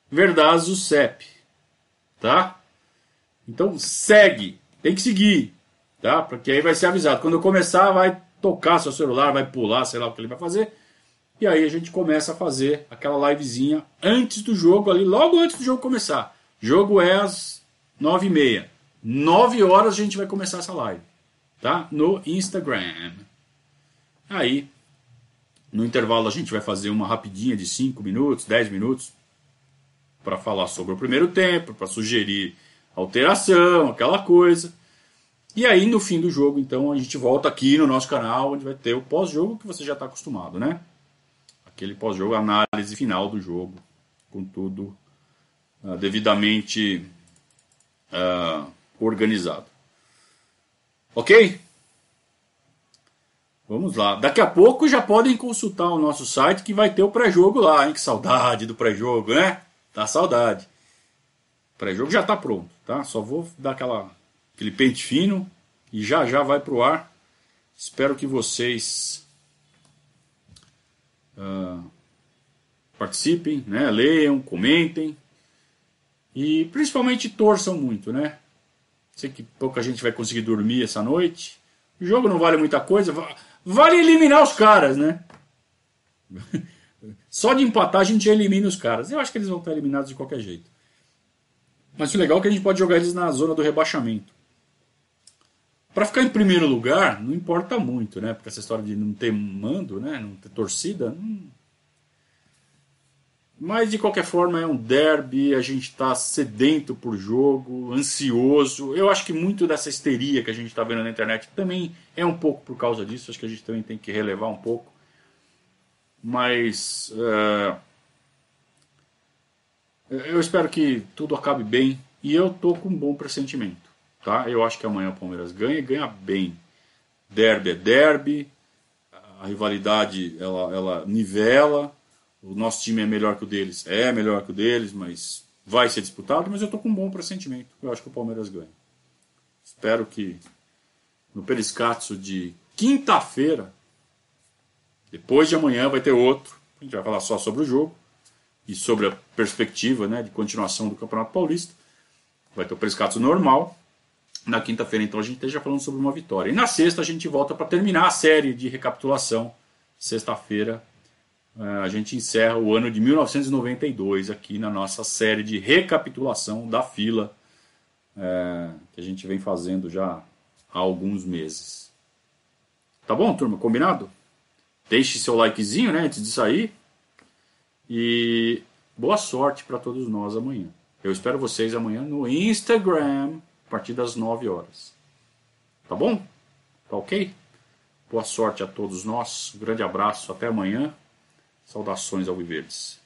Verdazo CEP. Tá? Então segue. Tem que seguir. Tá? Porque aí vai ser avisado. Quando eu começar, vai tocar seu celular, vai pular, sei lá o que ele vai fazer. E aí a gente começa a fazer aquela livezinha antes do jogo, ali, logo antes do jogo começar. Jogo é às nove e meia. Nove horas a gente vai começar essa live tá? No Instagram. Aí, no intervalo a gente vai fazer uma rapidinha de 5 minutos, 10 minutos para falar sobre o primeiro tempo, para sugerir alteração, aquela coisa. E aí no fim do jogo, então, a gente volta aqui no nosso canal, onde vai ter o pós-jogo que você já está acostumado, né? Aquele pós-jogo, análise final do jogo, com tudo uh, devidamente uh, organizado. Ok? Vamos lá. Daqui a pouco já podem consultar o nosso site que vai ter o pré-jogo lá, hein? Que saudade do pré-jogo, né? Tá saudade. O pré-jogo já tá pronto, tá? Só vou dar aquela, aquele pente fino e já já vai pro ar. Espero que vocês uh, participem, né? Leiam, comentem e principalmente torçam muito, né? Sei que pouca gente vai conseguir dormir essa noite. O jogo não vale muita coisa. Vale eliminar os caras, né? Só de empatar a gente elimina os caras. Eu acho que eles vão estar eliminados de qualquer jeito. Mas o legal é que a gente pode jogar eles na zona do rebaixamento. Para ficar em primeiro lugar, não importa muito, né? Porque essa história de não ter mando, né? Não ter torcida, não, Mas de qualquer forma é um derby, a gente está sedento por jogo, ansioso. Eu acho que muito dessa histeria que a gente está vendo na internet também é um pouco por causa disso. Acho que a gente também tem que relevar um pouco. Mas uh, eu espero que tudo acabe bem e eu tô com um bom pressentimento. Tá? Eu acho que amanhã o Palmeiras ganha e ganha bem. Derby é derby, a rivalidade ela, ela nivela o nosso time é melhor que o deles. É melhor que o deles, mas vai ser disputado. Mas eu estou com um bom pressentimento. Eu acho que o Palmeiras ganha. Espero que no Periscatso de quinta-feira, depois de amanhã, vai ter outro. A gente vai falar só sobre o jogo e sobre a perspectiva né, de continuação do Campeonato Paulista. Vai ter o Periscatso normal. Na quinta-feira, então, a gente esteja falando sobre uma vitória. E na sexta, a gente volta para terminar a série de recapitulação. Sexta-feira, a gente encerra o ano de 1992 aqui na nossa série de recapitulação da fila é, que a gente vem fazendo já há alguns meses. Tá bom, turma? Combinado? Deixe seu likezinho né, antes de sair. E boa sorte para todos nós amanhã. Eu espero vocês amanhã no Instagram a partir das 9 horas. Tá bom? Tá ok? Boa sorte a todos nós. Um grande abraço. Até amanhã. Saudações ao Viverdes.